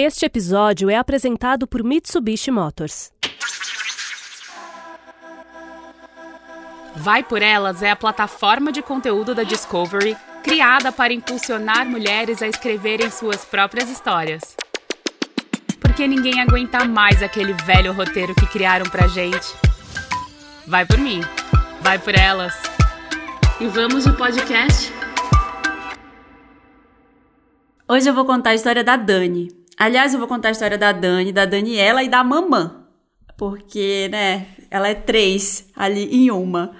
Este episódio é apresentado por Mitsubishi Motors. Vai por Elas é a plataforma de conteúdo da Discovery criada para impulsionar mulheres a escreverem suas próprias histórias. Porque ninguém aguenta mais aquele velho roteiro que criaram pra gente. Vai por mim, vai por elas. E vamos de podcast? Hoje eu vou contar a história da Dani. Aliás, eu vou contar a história da Dani, da Daniela e da mamã. Porque, né, ela é três ali em uma.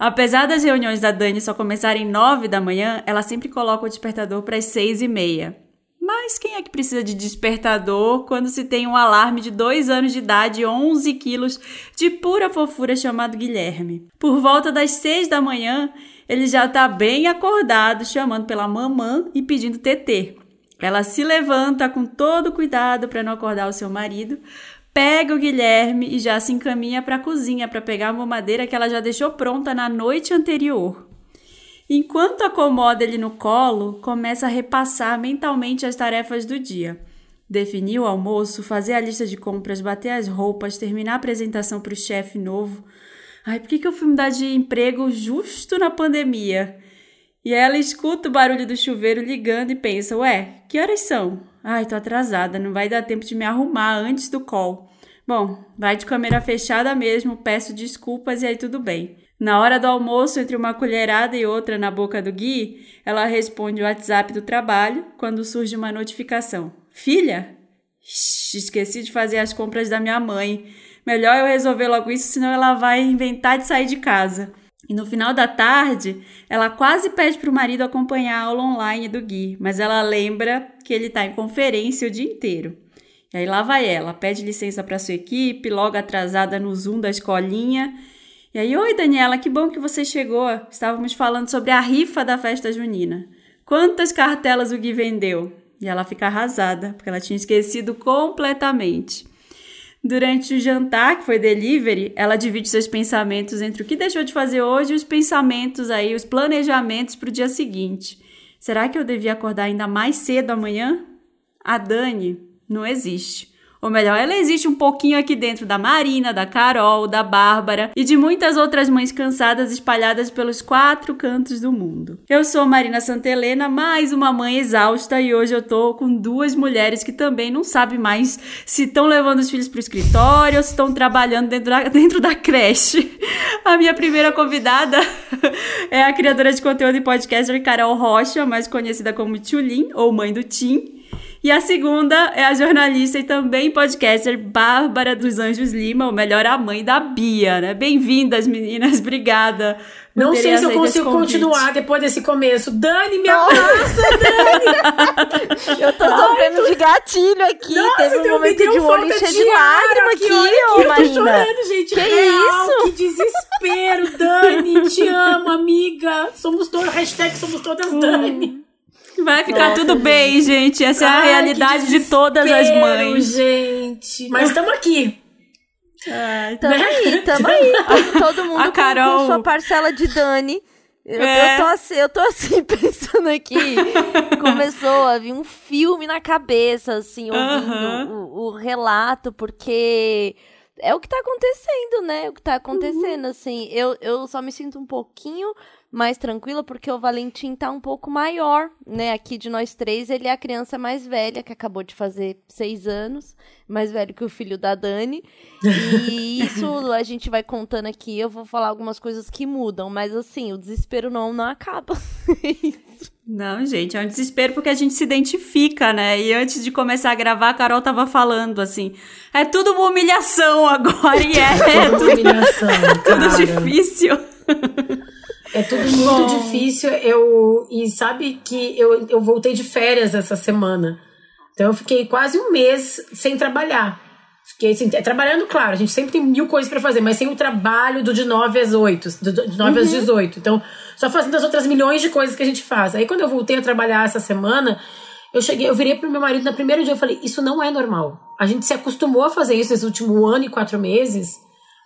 Apesar das reuniões da Dani só começarem nove da manhã, ela sempre coloca o despertador para as seis e meia. Mas quem é que precisa de despertador quando se tem um alarme de dois anos de idade e 11 quilos de pura fofura chamado Guilherme? Por volta das seis da manhã, ele já está bem acordado, chamando pela mamã e pedindo TT. Ela se levanta com todo cuidado para não acordar o seu marido, pega o Guilherme e já se encaminha para a cozinha para pegar a mamadeira que ela já deixou pronta na noite anterior. Enquanto acomoda ele no colo, começa a repassar mentalmente as tarefas do dia. Definir o almoço, fazer a lista de compras, bater as roupas, terminar a apresentação para o chefe novo. Ai, por que, que eu fui mudar de emprego justo na pandemia? E ela escuta o barulho do chuveiro ligando e pensa: Ué, que horas são? Ai, tô atrasada, não vai dar tempo de me arrumar antes do call. Bom, vai de câmera fechada mesmo, peço desculpas e aí tudo bem. Na hora do almoço, entre uma colherada e outra na boca do Gui, ela responde o WhatsApp do trabalho quando surge uma notificação: Filha? esqueci de fazer as compras da minha mãe. Melhor eu resolver logo isso, senão ela vai inventar de sair de casa. E no final da tarde, ela quase pede para o marido acompanhar a aula online do Gui, mas ela lembra que ele está em conferência o dia inteiro. E aí lá vai ela, pede licença para sua equipe, logo atrasada no Zoom da escolinha. E aí, oi Daniela, que bom que você chegou. Estávamos falando sobre a rifa da festa junina. Quantas cartelas o Gui vendeu? E ela fica arrasada, porque ela tinha esquecido completamente. Durante o jantar, que foi delivery, ela divide seus pensamentos entre o que deixou de fazer hoje e os pensamentos aí, os planejamentos para o dia seguinte. Será que eu devia acordar ainda mais cedo amanhã? A Dani não existe. Ou melhor, ela existe um pouquinho aqui dentro da Marina, da Carol, da Bárbara e de muitas outras mães cansadas espalhadas pelos quatro cantos do mundo. Eu sou Marina Santelena, mais uma mãe exausta e hoje eu tô com duas mulheres que também não sabem mais se estão levando os filhos pro escritório ou se estão trabalhando dentro da, dentro da creche. A minha primeira convidada é a criadora de conteúdo e podcaster Carol Rocha, mais conhecida como Tchulin ou mãe do Tim. E a segunda é a jornalista e também podcaster Bárbara dos Anjos Lima, ou melhor, a mãe da Bia, né? Bem-vindas, meninas. Obrigada. Não sei se eu consigo continuar depois desse começo. Dani, me abraça, Dani! eu tô sofrendo de gatilho aqui. Nossa, Teve um momento de um olho cheio de lágrima aqui, ô Marina. Eu tô chorando, gente. Que Real, isso? Que desespero, Dani. Te amo, amiga. Somos todas, hashtag somos todas Dani. Vai ficar Nossa, tudo gente. bem, gente. Essa Ai, é a realidade de todas as mães. gente. Mas estamos aqui. Ai, tamo né? aí, tamo aí. Todo mundo a Carol... com, sua parcela de Dani. Eu, é. eu, tô assim, eu tô assim, pensando aqui. Começou a vir um filme na cabeça, assim, ouvindo uh -huh. o, o, relato, porque é o que tá acontecendo, né? O que tá acontecendo, uhum. assim. Eu, eu só me sinto um pouquinho mais tranquila, porque o Valentim tá um pouco maior, né? Aqui de nós três, ele é a criança mais velha, que acabou de fazer seis anos, mais velho que o filho da Dani. E isso a gente vai contando aqui, eu vou falar algumas coisas que mudam, mas assim, o desespero não, não acaba. Não, gente, é um desespero porque a gente se identifica, né? E antes de começar a gravar, a Carol tava falando assim: é tudo uma humilhação agora, e é, é tudo, humilhação, tudo difícil. É tudo muito Bom. difícil. Eu, e sabe que eu, eu voltei de férias essa semana. Então eu fiquei quase um mês sem trabalhar. Fiquei assim, trabalhando, claro, a gente sempre tem mil coisas para fazer, mas sem o trabalho do de 9 às 8, do de 9 uhum. às 18. Então, só fazendo as outras milhões de coisas que a gente faz. Aí quando eu voltei a trabalhar essa semana, eu cheguei, eu virei pro meu marido no primeiro dia, eu falei, isso não é normal. A gente se acostumou a fazer isso nesse último ano e quatro meses.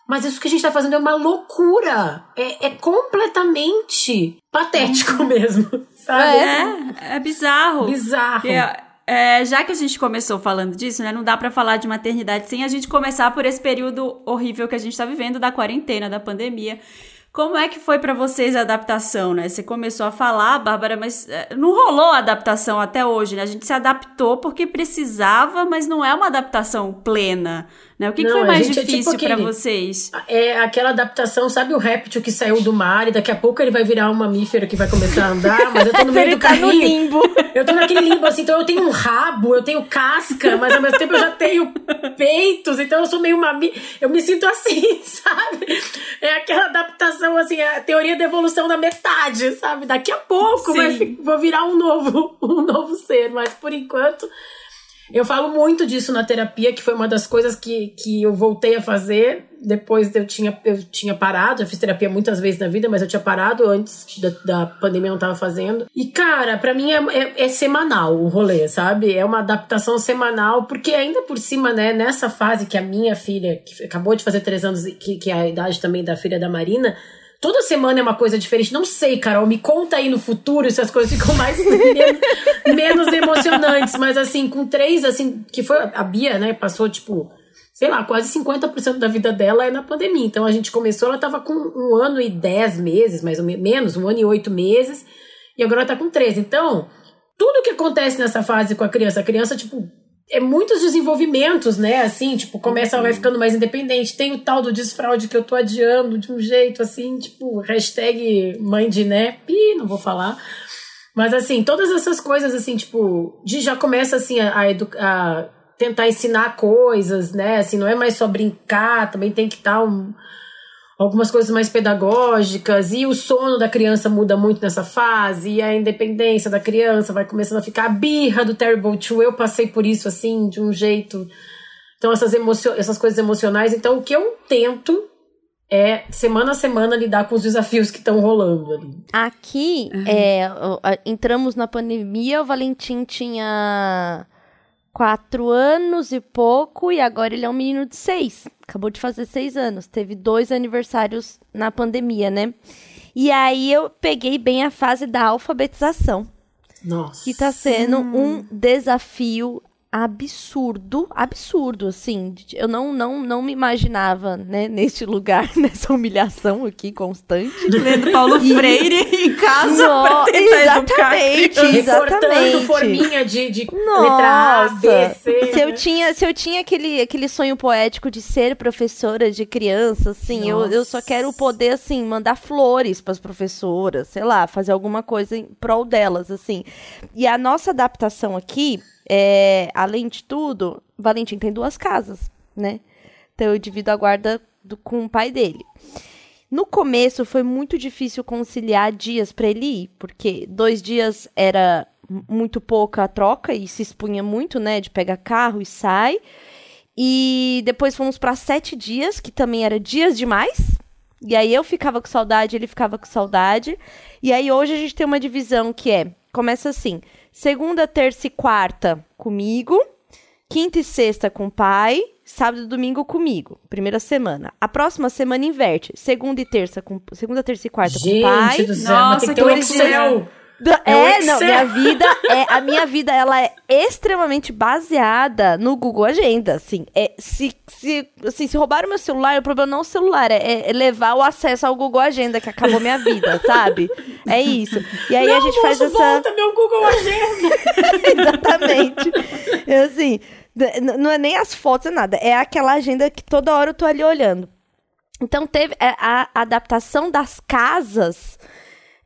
Mas isso que a gente tá fazendo é uma loucura. É, é completamente patético uhum. mesmo, sabe? É, é bizarro. Bizarro. É, é, já que a gente começou falando disso, né, não dá para falar de maternidade sem a gente começar por esse período horrível que a gente está vivendo da quarentena, da pandemia. Como é que foi para vocês a adaptação, né? Você começou a falar, Bárbara, mas é, não rolou a adaptação até hoje, né? A gente se adaptou porque precisava, mas não é uma adaptação plena. Né? O que, não, que foi mais difícil é tipo para vocês? É aquela adaptação, sabe o réptil que saiu do mar e daqui a pouco ele vai virar um mamífero que vai começar a andar, mas eu tô no meio do tá carrinho. No limbo. Eu tô naquele limbo assim, então eu tenho um rabo, eu tenho casca, mas ao mesmo tempo eu já tenho peitos, então eu sou meio mamífero. Eu me sinto assim, sabe? É aquela adaptação assim, a teoria da evolução da metade, sabe? Daqui a pouco vai, vou virar um novo, um novo ser, mas por enquanto eu falo muito disso na terapia, que foi uma das coisas que, que eu voltei a fazer depois eu tinha, eu tinha parado. Eu fiz terapia muitas vezes na vida, mas eu tinha parado antes da, da pandemia, eu não tava fazendo. E, cara, para mim é, é, é, semanal o rolê, sabe? É uma adaptação semanal, porque ainda por cima, né, nessa fase que a minha filha, que acabou de fazer três anos, que, que é a idade também da filha da Marina Toda semana é uma coisa diferente. Não sei, Carol, me conta aí no futuro se as coisas ficam mais menos, emocionantes. Mas assim, com três, assim, que foi a Bia, né? Passou, tipo, sei lá, quase 50% da vida dela é na pandemia. Então a gente começou, ela tava com um ano e dez meses, mais ou menos, um ano e oito meses, e agora ela tá com três. Então, tudo que acontece nessa fase com a criança, a criança, tipo, é muitos desenvolvimentos, né? Assim, tipo, começa, vai ficando mais independente. Tem o tal do desfraude que eu tô adiando de um jeito assim, tipo, hashtag mãe de né, pi, não vou falar. Mas assim, todas essas coisas, assim, tipo, de já começa assim a, a, tentar ensinar coisas, né? Assim, não é mais só brincar, também tem que estar um algumas coisas mais pedagógicas e o sono da criança muda muito nessa fase e a independência da criança vai começando a ficar a birra do Terrible Two. Eu passei por isso assim, de um jeito. Então essas emocio essas coisas emocionais, então o que eu tento é semana a semana lidar com os desafios que estão rolando ali. Aqui, uhum. é, entramos na pandemia, o Valentim tinha quatro anos e pouco e agora ele é um menino de seis. Acabou de fazer seis anos. Teve dois aniversários na pandemia, né? E aí eu peguei bem a fase da alfabetização. Nossa. Que tá sendo um desafio absurdo, absurdo, assim. Eu não, não, não me imaginava, né, neste lugar, nessa humilhação aqui constante. Lendo Paulo e... Freire em casa no, pra exatamente, exatamente. forminha de, de letra A, B, C. Se eu tinha, se eu tinha aquele, aquele sonho poético de ser professora de criança, assim, eu, eu só quero poder, assim, mandar flores para as professoras, sei lá, fazer alguma coisa em prol delas, assim. E a nossa adaptação aqui é, além de tudo, Valentim tem duas casas, né? Então eu divido a guarda do, com o pai dele. No começo foi muito difícil conciliar dias para ele ir, porque dois dias era muito pouca a troca e se expunha muito, né? De pegar carro e sai. E depois fomos para sete dias, que também era dias demais. E aí eu ficava com saudade, ele ficava com saudade. E aí hoje a gente tem uma divisão que é: começa assim, Segunda, terça e quarta comigo. Quinta e sexta com o pai. Sábado e domingo comigo. Primeira semana. A próxima semana inverte. Segunda e terça com segunda, terça e quarta Gente com o pai. Do céu, Nossa, que um Excel. É, é não, minha vida é a minha vida ela é extremamente baseada no Google Agenda, assim. É se se assim, se roubaram meu celular, o problema não é o celular, é, é levar o acesso ao Google Agenda que acabou minha vida, sabe? É isso. E aí não, a gente faz essa volta meu Google Agenda. Exatamente. É assim, não é nem as fotos, é nada. É aquela agenda que toda hora eu tô ali olhando. Então teve é, a adaptação das casas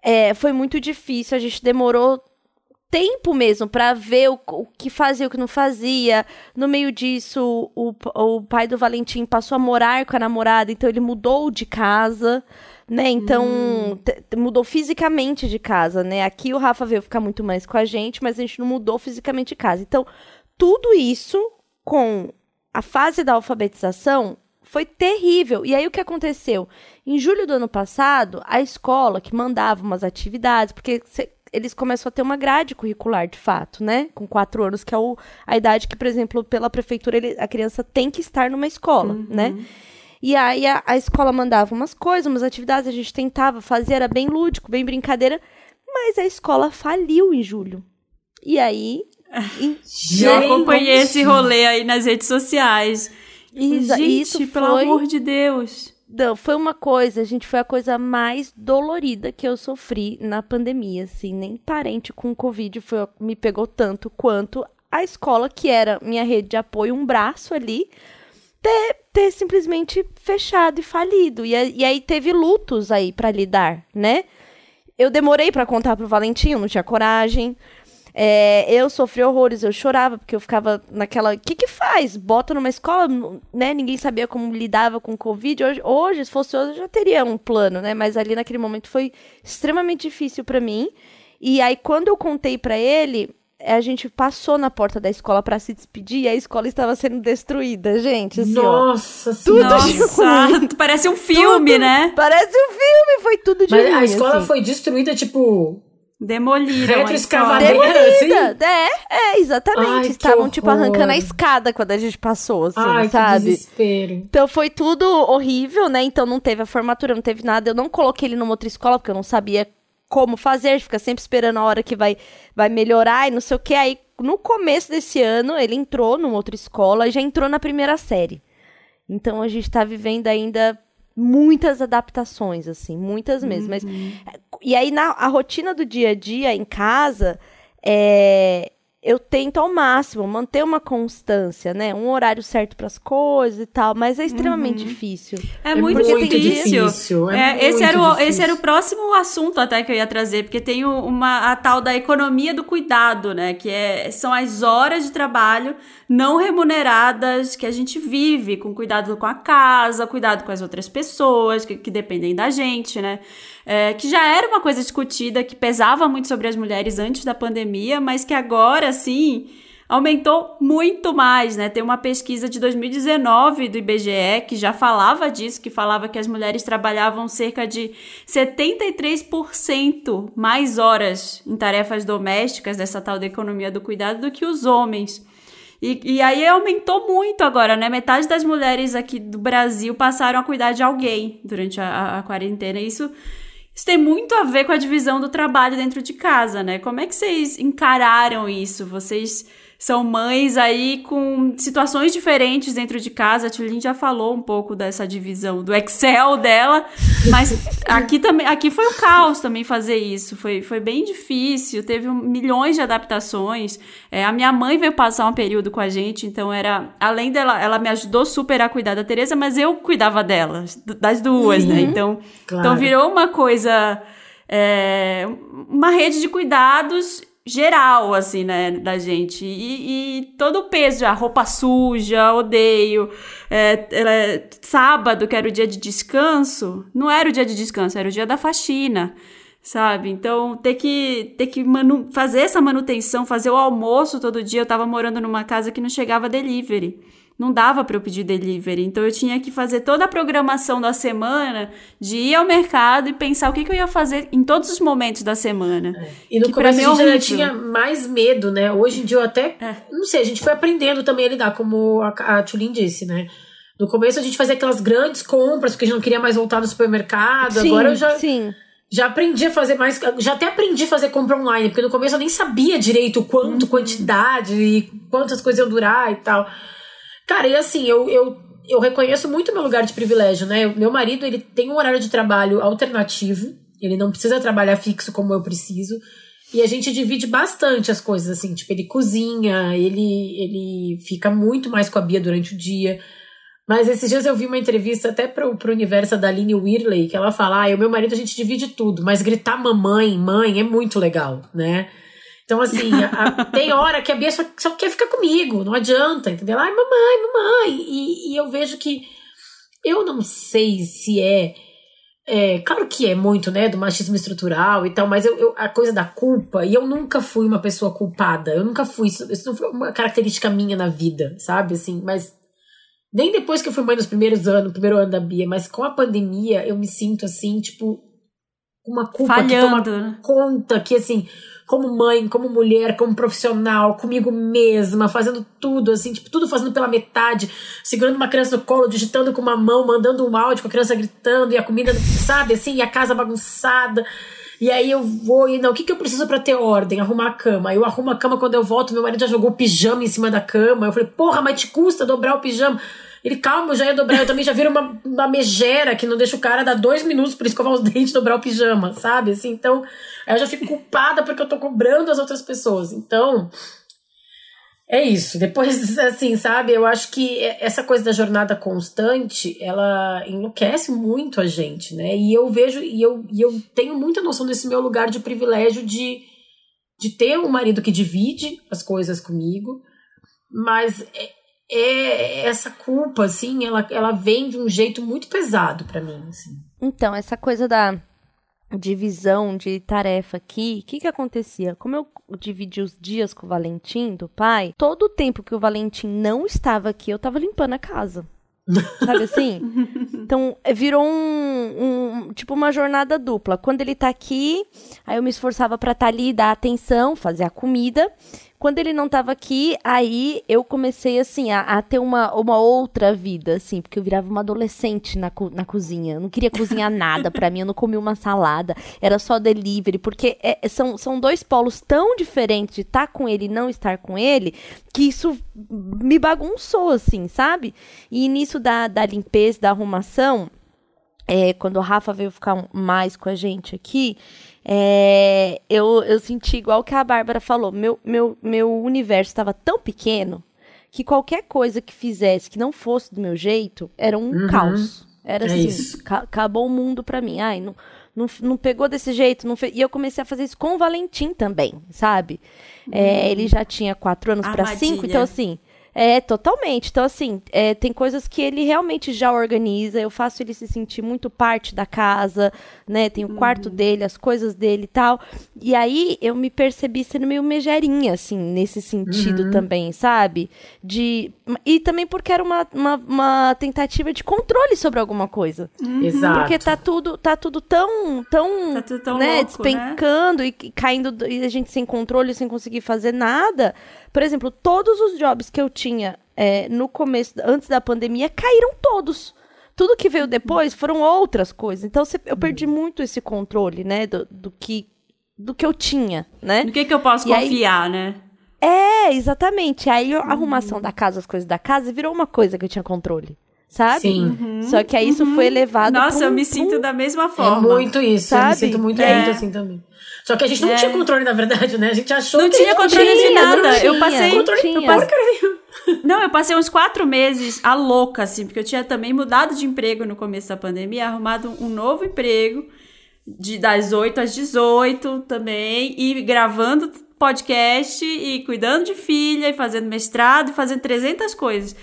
é, foi muito difícil. A gente demorou tempo mesmo para ver o, o, que fazia o que não fazia. No meio disso, o, o pai do Valentim passou a morar com a namorada, então ele mudou de casa, né? Então, hum. mudou fisicamente de casa, né? Aqui o Rafa veio ficar muito mais com a gente, mas a gente não mudou fisicamente de casa. Então, tudo isso com a fase da alfabetização foi terrível. E aí o que aconteceu? Em julho do ano passado, a escola que mandava umas atividades, porque eles começam a ter uma grade curricular de fato, né? Com quatro anos, que é o, a idade que, por exemplo, pela prefeitura, ele, a criança tem que estar numa escola, uhum. né? E aí a, a escola mandava umas coisas, umas atividades, a gente tentava fazer, era bem lúdico, bem brincadeira, mas a escola faliu em julho. E aí Eu acompanhei esse rolê aí nas redes sociais. Isso, gente, isso pelo foi... amor de Deus. Não, foi uma coisa, gente, foi a coisa mais dolorida que eu sofri na pandemia, assim, nem parente com Covid foi, me pegou tanto quanto a escola, que era minha rede de apoio, um braço ali, ter, ter simplesmente fechado e falido. E, e aí teve lutos aí para lidar, né? Eu demorei para contar pro Valentim, eu não tinha coragem. É, eu sofri horrores, eu chorava, porque eu ficava naquela. O que que faz? Bota numa escola, né? Ninguém sabia como lidava com o Covid. Hoje, hoje, se fosse hoje, eu já teria um plano, né? Mas ali naquele momento foi extremamente difícil para mim. E aí, quando eu contei para ele, a gente passou na porta da escola para se despedir e a escola estava sendo destruída, gente. Assim, Nossa ó, tudo Nossa, parece um filme, tudo, né? Parece um filme, foi tudo de Mas ruim, a escola assim. foi destruída, tipo, Demoliram. Retroescavadeira, assim? É, é, exatamente. Ai, Estavam, tipo, arrancando a escada quando a gente passou, assim, Ai, sabe? que desespero. Então foi tudo horrível, né? Então não teve a formatura, não teve nada. Eu não coloquei ele numa outra escola, porque eu não sabia como fazer. Fica sempre esperando a hora que vai, vai melhorar e não sei o que. Aí, no começo desse ano, ele entrou numa outra escola e já entrou na primeira série. Então a gente tá vivendo ainda muitas adaptações, assim, muitas mesmo. Mas, e aí, na a rotina do dia a dia em casa, é, eu tento ao máximo manter uma constância, né? Um horário certo para as coisas e tal, mas é extremamente difícil. É muito, muito difícil. difícil, é É, muito esse, era o, difícil. esse era o próximo assunto até que eu ia trazer, porque tem uma, a tal da economia do cuidado, né? Que é, são as horas de trabalho não remuneradas que a gente vive, com cuidado com a casa, cuidado com as outras pessoas que, que dependem da gente, né? É, que já era uma coisa discutida, que pesava muito sobre as mulheres antes da pandemia, mas que agora, sim, aumentou muito mais, né? Tem uma pesquisa de 2019 do IBGE que já falava disso, que falava que as mulheres trabalhavam cerca de 73% mais horas em tarefas domésticas dessa tal da economia do cuidado do que os homens. E, e aí aumentou muito agora, né? Metade das mulheres aqui do Brasil passaram a cuidar de alguém durante a, a- a quarentena. Isso, isso tem muito a ver com a divisão do trabalho dentro de casa, né? Como é que vocês encararam isso? Vocês são mães aí com situações diferentes dentro de casa. A Tulin já falou um pouco dessa divisão do Excel dela, mas aqui também, aqui foi um caos também fazer isso. Foi, foi bem difícil, teve um- milhões de adaptações. É, a minha mãe veio passar um período com a gente, então era, além dela, ela me ajudou super a cuidar da Teresa, mas eu cuidava dela, das duas, né? Então, Claro. então virou uma coisa, é, uma rede de cuidados geral, assim, né, da gente. E, e todo o peso, a roupa suja, odeio. É, é, sábado, que era o dia de descanso, não era o dia de descanso, era o dia da faxina. Sabe? Então, ter que, ter que fazer essa manutenção, fazer o almoço todo dia. Eu tava morando numa casa que não chegava delivery não dava para eu pedir delivery. Então eu tinha que fazer toda a programação da semana de ir ao mercado e pensar o que, que eu ia fazer em todos os momentos da semana. E no Que começo a é gente ainda horrível. tinha mais medo, né? Hoje em dia eu até. É. Não sei, a gente foi aprendendo também a lidar, como a, a Tulin disse, né? No começo a gente fazia aquelas grandes compras, porque a gente não queria mais voltar no supermercado. Sim, Agora eu já, sim. já aprendi a fazer mais. Já até aprendi a fazer compra online, porque no começo eu nem sabia direito quanto, Uhum. quantidade e quantas coisas iam durar e tal. Cara, e assim, eu, eu, eu reconheço muito meu lugar de privilégio, né? Meu marido, ele tem um horário de trabalho alternativo, ele não precisa trabalhar fixo como eu preciso. E a gente divide bastante as coisas, assim, tipo, ele cozinha, ele, ele fica muito mais com a Bia durante o dia. Mas esses dias eu vi uma entrevista até pro, pro universo da Aline Whirley, que ela fala, ah, eu meu marido a gente divide tudo, mas gritar mamãe, mãe é muito legal, né? Então, assim, a- tem hora que a Bia só, só quer ficar comigo, não adianta, entendeu? Ai, mamãe, mamãe. E, e eu vejo que eu não sei se é, é. Claro que é muito, né, do machismo estrutural e tal, mas eu, eu- a coisa da culpa, e eu nunca fui uma pessoa culpada, eu nunca fui, isso, isso não foi uma característica minha na vida, sabe? Assim, mas nem depois que eu fui mãe nos primeiros anos, no primeiro ano da Bia, mas com a pandemia eu me sinto assim, tipo, uma culpa que Falhando, toma né? conta, que assim, como mãe, como mulher, como profissional, comigo mesma, fazendo tudo, assim, tipo, tudo fazendo pela metade, segurando uma criança no colo, digitando com uma mão, mandando um áudio com a criança gritando, e a comida, sabe, assim, e a casa bagunçada. E aí eu vou e não, o que, que eu preciso para ter ordem? Arrumar a cama. Eu arrumo a cama quando eu volto, meu marido já jogou o pijama em cima da cama. Eu falei, porra, mas te custa dobrar o pijama. Ele, calma, eu já ia dobrar. Eu também já viro uma, uma megera que não deixa o cara dar dois minutos por escovar os dentes e dobrar o pijama, sabe? Assim, então, aí eu já fico culpada porque eu tô cobrando as outras pessoas. Então, é isso. Depois, assim, sabe? Eu acho que essa coisa da jornada constante, ela enlouquece muito a gente, né? E eu vejo, e eu, e eu tenho muita noção desse meu lugar de privilégio de, de ter um marido que divide as coisas comigo, mas é, essa culpa, assim, ela, ela vem de um jeito muito pesado para mim, assim. Então, essa coisa da divisão de tarefa aqui, o que que acontecia? Como eu dividi os dias com o Valentim, do pai, todo o tempo que o Valentim não estava aqui, eu tava limpando a casa. Sabe assim? Então, virou um, um, Tipo, uma jornada dupla. Quando ele tá aqui, aí eu me esforçava para estar tá ali, dar atenção, fazer a comida. Quando ele não tava aqui, aí eu comecei, assim, a, a, ter uma, uma outra vida, assim, porque eu virava uma adolescente na, na cozinha. Eu não queria cozinhar nada para mim, eu não comia uma salada, era só delivery, porque é, são, são dois polos tão diferentes de estar tá com ele e não estar com ele, que isso me bagunçou, assim, sabe? E nisso da, da limpeza, da arrumação, é, quando o Rafa veio ficar mais com a gente aqui, é, eu, eu senti igual que a Bárbara falou, meu, meu, meu universo estava tão pequeno que qualquer coisa que fizesse que não fosse do meu jeito era um uhum. caos. Era é assim, acabou o mundo para mim. Ai, não, não, não pegou desse jeito. Não fez... E eu comecei a fazer isso com o Valentim também, sabe? É, uhum. É, ele já tinha quatro anos para cinco, então assim, é, totalmente. Então, assim, é, tem coisas que ele realmente já organiza. Eu faço ele se sentir muito parte da casa, né? Tem o quarto uhum. dele, as coisas dele e tal. E aí eu me percebi sendo meio megerinha, assim, nesse sentido uhum. também, sabe? De. E também porque era uma, uma, uma, tentativa de controle sobre alguma coisa. Uhum. Exato. Porque tá tudo, tá tudo tão. tão, tá tudo tão né, louco, despencando né? e caindo. E a gente sem controle, sem conseguir fazer nada. Por exemplo, todos os jobs que eu tinha é, no começo, antes da pandemia, caíram todos. Tudo que veio depois foram outras coisas. Então eu perdi uhum. muito esse controle, né? Do, do que do que eu tinha, né? Do que, que eu posso e confiar, aí... né? É, exatamente. Aí a arrumação da casa, as coisas da casa, virou uma coisa que eu tinha controle. Sabe? Sim. Uhum. Só que aí isso uhum. foi elevado. Nossa, eu me sinto da mesma forma. É muito isso. Sabe? Eu me sinto muito, é. muito assim também. Só que a gente não é. tinha controle, na verdade, né? A gente achou não que tinha controle tinha, de nada. eu passei. Controle, tinha. Eu passei, não, eu passei uns quatro meses a louca, assim, porque eu tinha também mudado de emprego no começo da pandemia, arrumado um novo emprego de, das 8 às 18 também, e gravando podcast e cuidando de filha e fazendo mestrado e fazendo 300 coisas.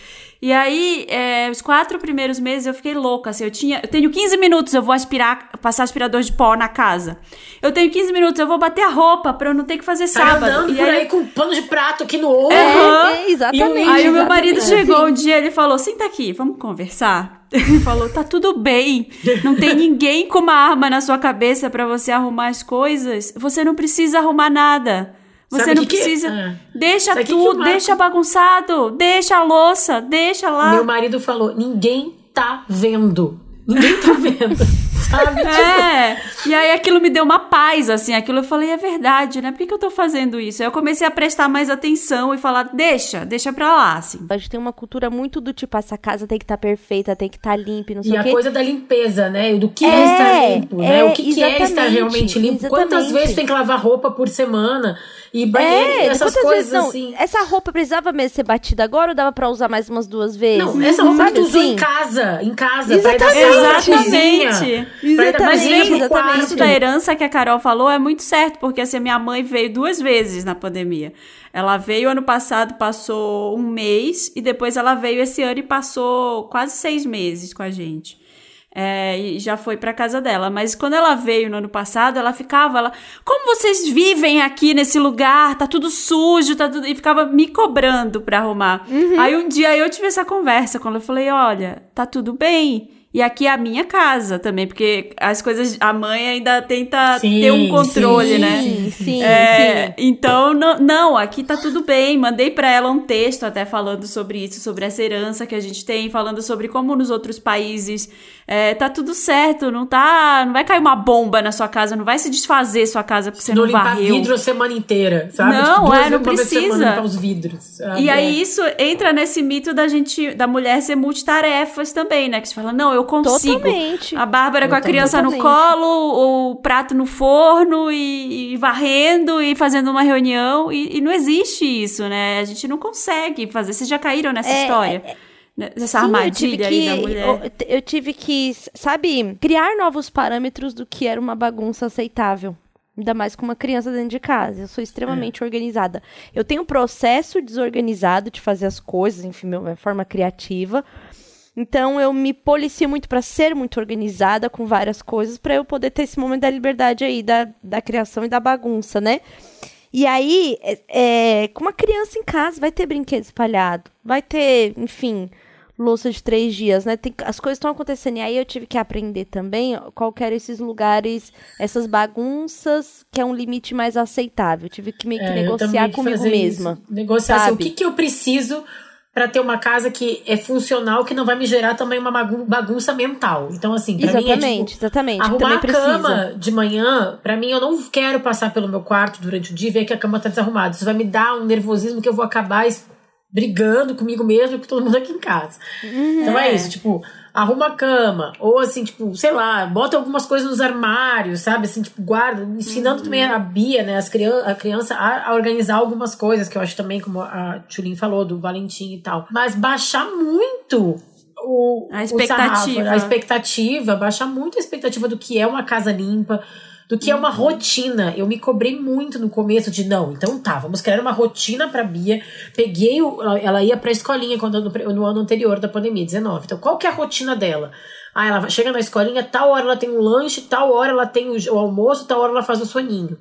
E aí, é, os quatro primeiros meses eu fiquei louca, assim, eu tinha, eu tenho 15 minutos, eu vou aspirar, passar aspirador de pó na casa. Eu tenho 15 minutos, eu vou bater a roupa pra eu não ter que fazer tá sábado. andando e por aí, aí com um pano de prato aqui no ombro. É, é exatamente. aí o meu marido chegou um dia, ele falou, senta aqui, vamos conversar? Ele falou, tá tudo bem, não tem ninguém com uma arma na sua cabeça para você arrumar as coisas, você não precisa arrumar nada. Você Sabe não que precisa. Que... Ah. Deixa Sabe tudo, que Marco... deixa bagunçado, deixa a louça, deixa lá. Meu marido falou: ninguém tá vendo. Ninguém tá vendo. sabe? É. Tipo... E aí aquilo me deu uma paz, assim. Aquilo eu falei, é verdade, né? Por que, que eu tô fazendo isso? Aí eu comecei a prestar mais atenção e falar, deixa, deixa pra lá, assim. A gente tem uma cultura muito do tipo, essa casa tem que estar tá perfeita, tem que estar tá limpa, não sei e o quê. E a coisa da limpeza, né? Do que é, é estar limpo, né? O que, que é estar realmente limpo? Exatamente. Quantas vezes tem que lavar roupa por semana? E banheiro, é, essas coisas vezes, não, assim. Essa roupa precisava mesmo ser batida agora ou dava pra usar mais umas duas vezes? Não, essa roupa tu usou em assim? casa, em casa. Exatamente. Exatamente. Exatamente. Exatamente. Isso da herança que a Carol falou é muito certo, porque assim, a minha mãe veio duas vezes na pandemia. Ela veio ano passado, passou um mês, e depois ela veio esse ano e passou quase seis meses com a gente. É, e já foi para casa dela. Mas quando ela veio no ano passado, ela ficava, ela, como vocês vivem aqui nesse lugar? Tá tudo sujo, tá tudo, e ficava me cobrando para arrumar. Uhum. Aí um dia eu tive essa conversa quando eu falei, olha, tá tudo bem. E aqui é a minha casa também, porque as coisas. A mãe ainda tenta sim, ter um controle, sim, né? Sim, sim, é, sim. Então, não, não, aqui tá tudo bem. Mandei para ela um texto até falando sobre isso, sobre essa herança que a gente tem, falando sobre como nos outros países é, tá tudo certo, não tá. Não vai cair uma bomba na sua casa, não vai se desfazer sua casa porque você não, não limpar varreu. vidro a semana inteira, sabe? Não, tipo, é, não precisa. Os vidros, sabe? E aí é. isso entra nesse mito da gente, da mulher ser multitarefas também, né? Que você fala, não, eu consigo. Totalmente. A Bárbara com a criança totalmente. no colo, o prato no forno e, e varrendo e fazendo uma reunião. E, e, não existe isso, né? A gente não consegue fazer. Vocês já caíram nessa é, história? É, Nessa Sim, armadilha aí da mulher. Eu, eu tive que, sabe, criar novos parâmetros do que era uma bagunça aceitável. Ainda mais com uma criança dentro de casa. Eu sou extremamente é. organizada. Eu tenho um processo desorganizado de fazer as coisas, enfim, minha forma criativa. Então eu me policio muito para ser muito organizada com várias coisas, para eu poder ter esse momento da liberdade aí, da, da criação e da bagunça, né? E aí, é, é, com uma criança em casa, vai ter brinquedo espalhado, vai ter, enfim, louça de três dias, né? Tem, as coisas estão acontecendo. E aí eu tive que aprender também qual que eram esses lugares, essas bagunças, que é um limite mais aceitável. Eu tive que meio que é, negociar comigo mesma. Isso. Negociar assim, o que, que eu preciso para ter uma casa que é funcional, que não vai me gerar também uma bagunça mental. Então, assim, pra exatamente, mim é tipo, exatamente. Arrumar a cama de manhã, para mim, eu não quero passar pelo meu quarto durante o dia e ver que a cama tá desarrumada. Isso vai me dar um nervosismo que eu vou acabar brigando comigo mesmo e com todo mundo aqui em casa. Uhum. Então é isso, tipo, arruma a cama, ou assim, tipo, sei lá, bota algumas coisas nos armários, sabe? Assim, tipo, guarda, ensinando uhum. também a Bia, né, as crian a criança a, a, organizar algumas coisas, que eu acho também, como a Tulin falou, do Valentim e tal. Mas baixar muito o, a expectativa. O sarrafo, a expectativa, baixar muito a expectativa do que é uma casa limpa, do que é uma rotina. Eu me cobrei muito no começo de não, então tá, vamos criar uma rotina para Bia. Peguei o, ela ia para escolinha quando no, no, ano anterior da pandemia, 19. Então, qual que é a rotina dela? Ah, ela chega na escolinha, tal hora ela tem um lanche, tal hora ela tem o, o almoço, tal hora ela faz o soninho.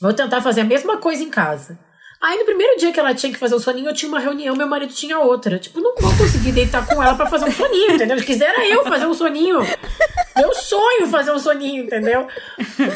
Vou tentar fazer a mesma coisa em casa. Aí no primeiro dia que ela tinha que fazer o soninho, eu tinha uma reunião, meu marido tinha outra. Tipo, não vou conseguir deitar com ela para fazer um soninho, entendeu? Se quisera eu fazer um soninho. Meu sonho fazer um soninho, entendeu?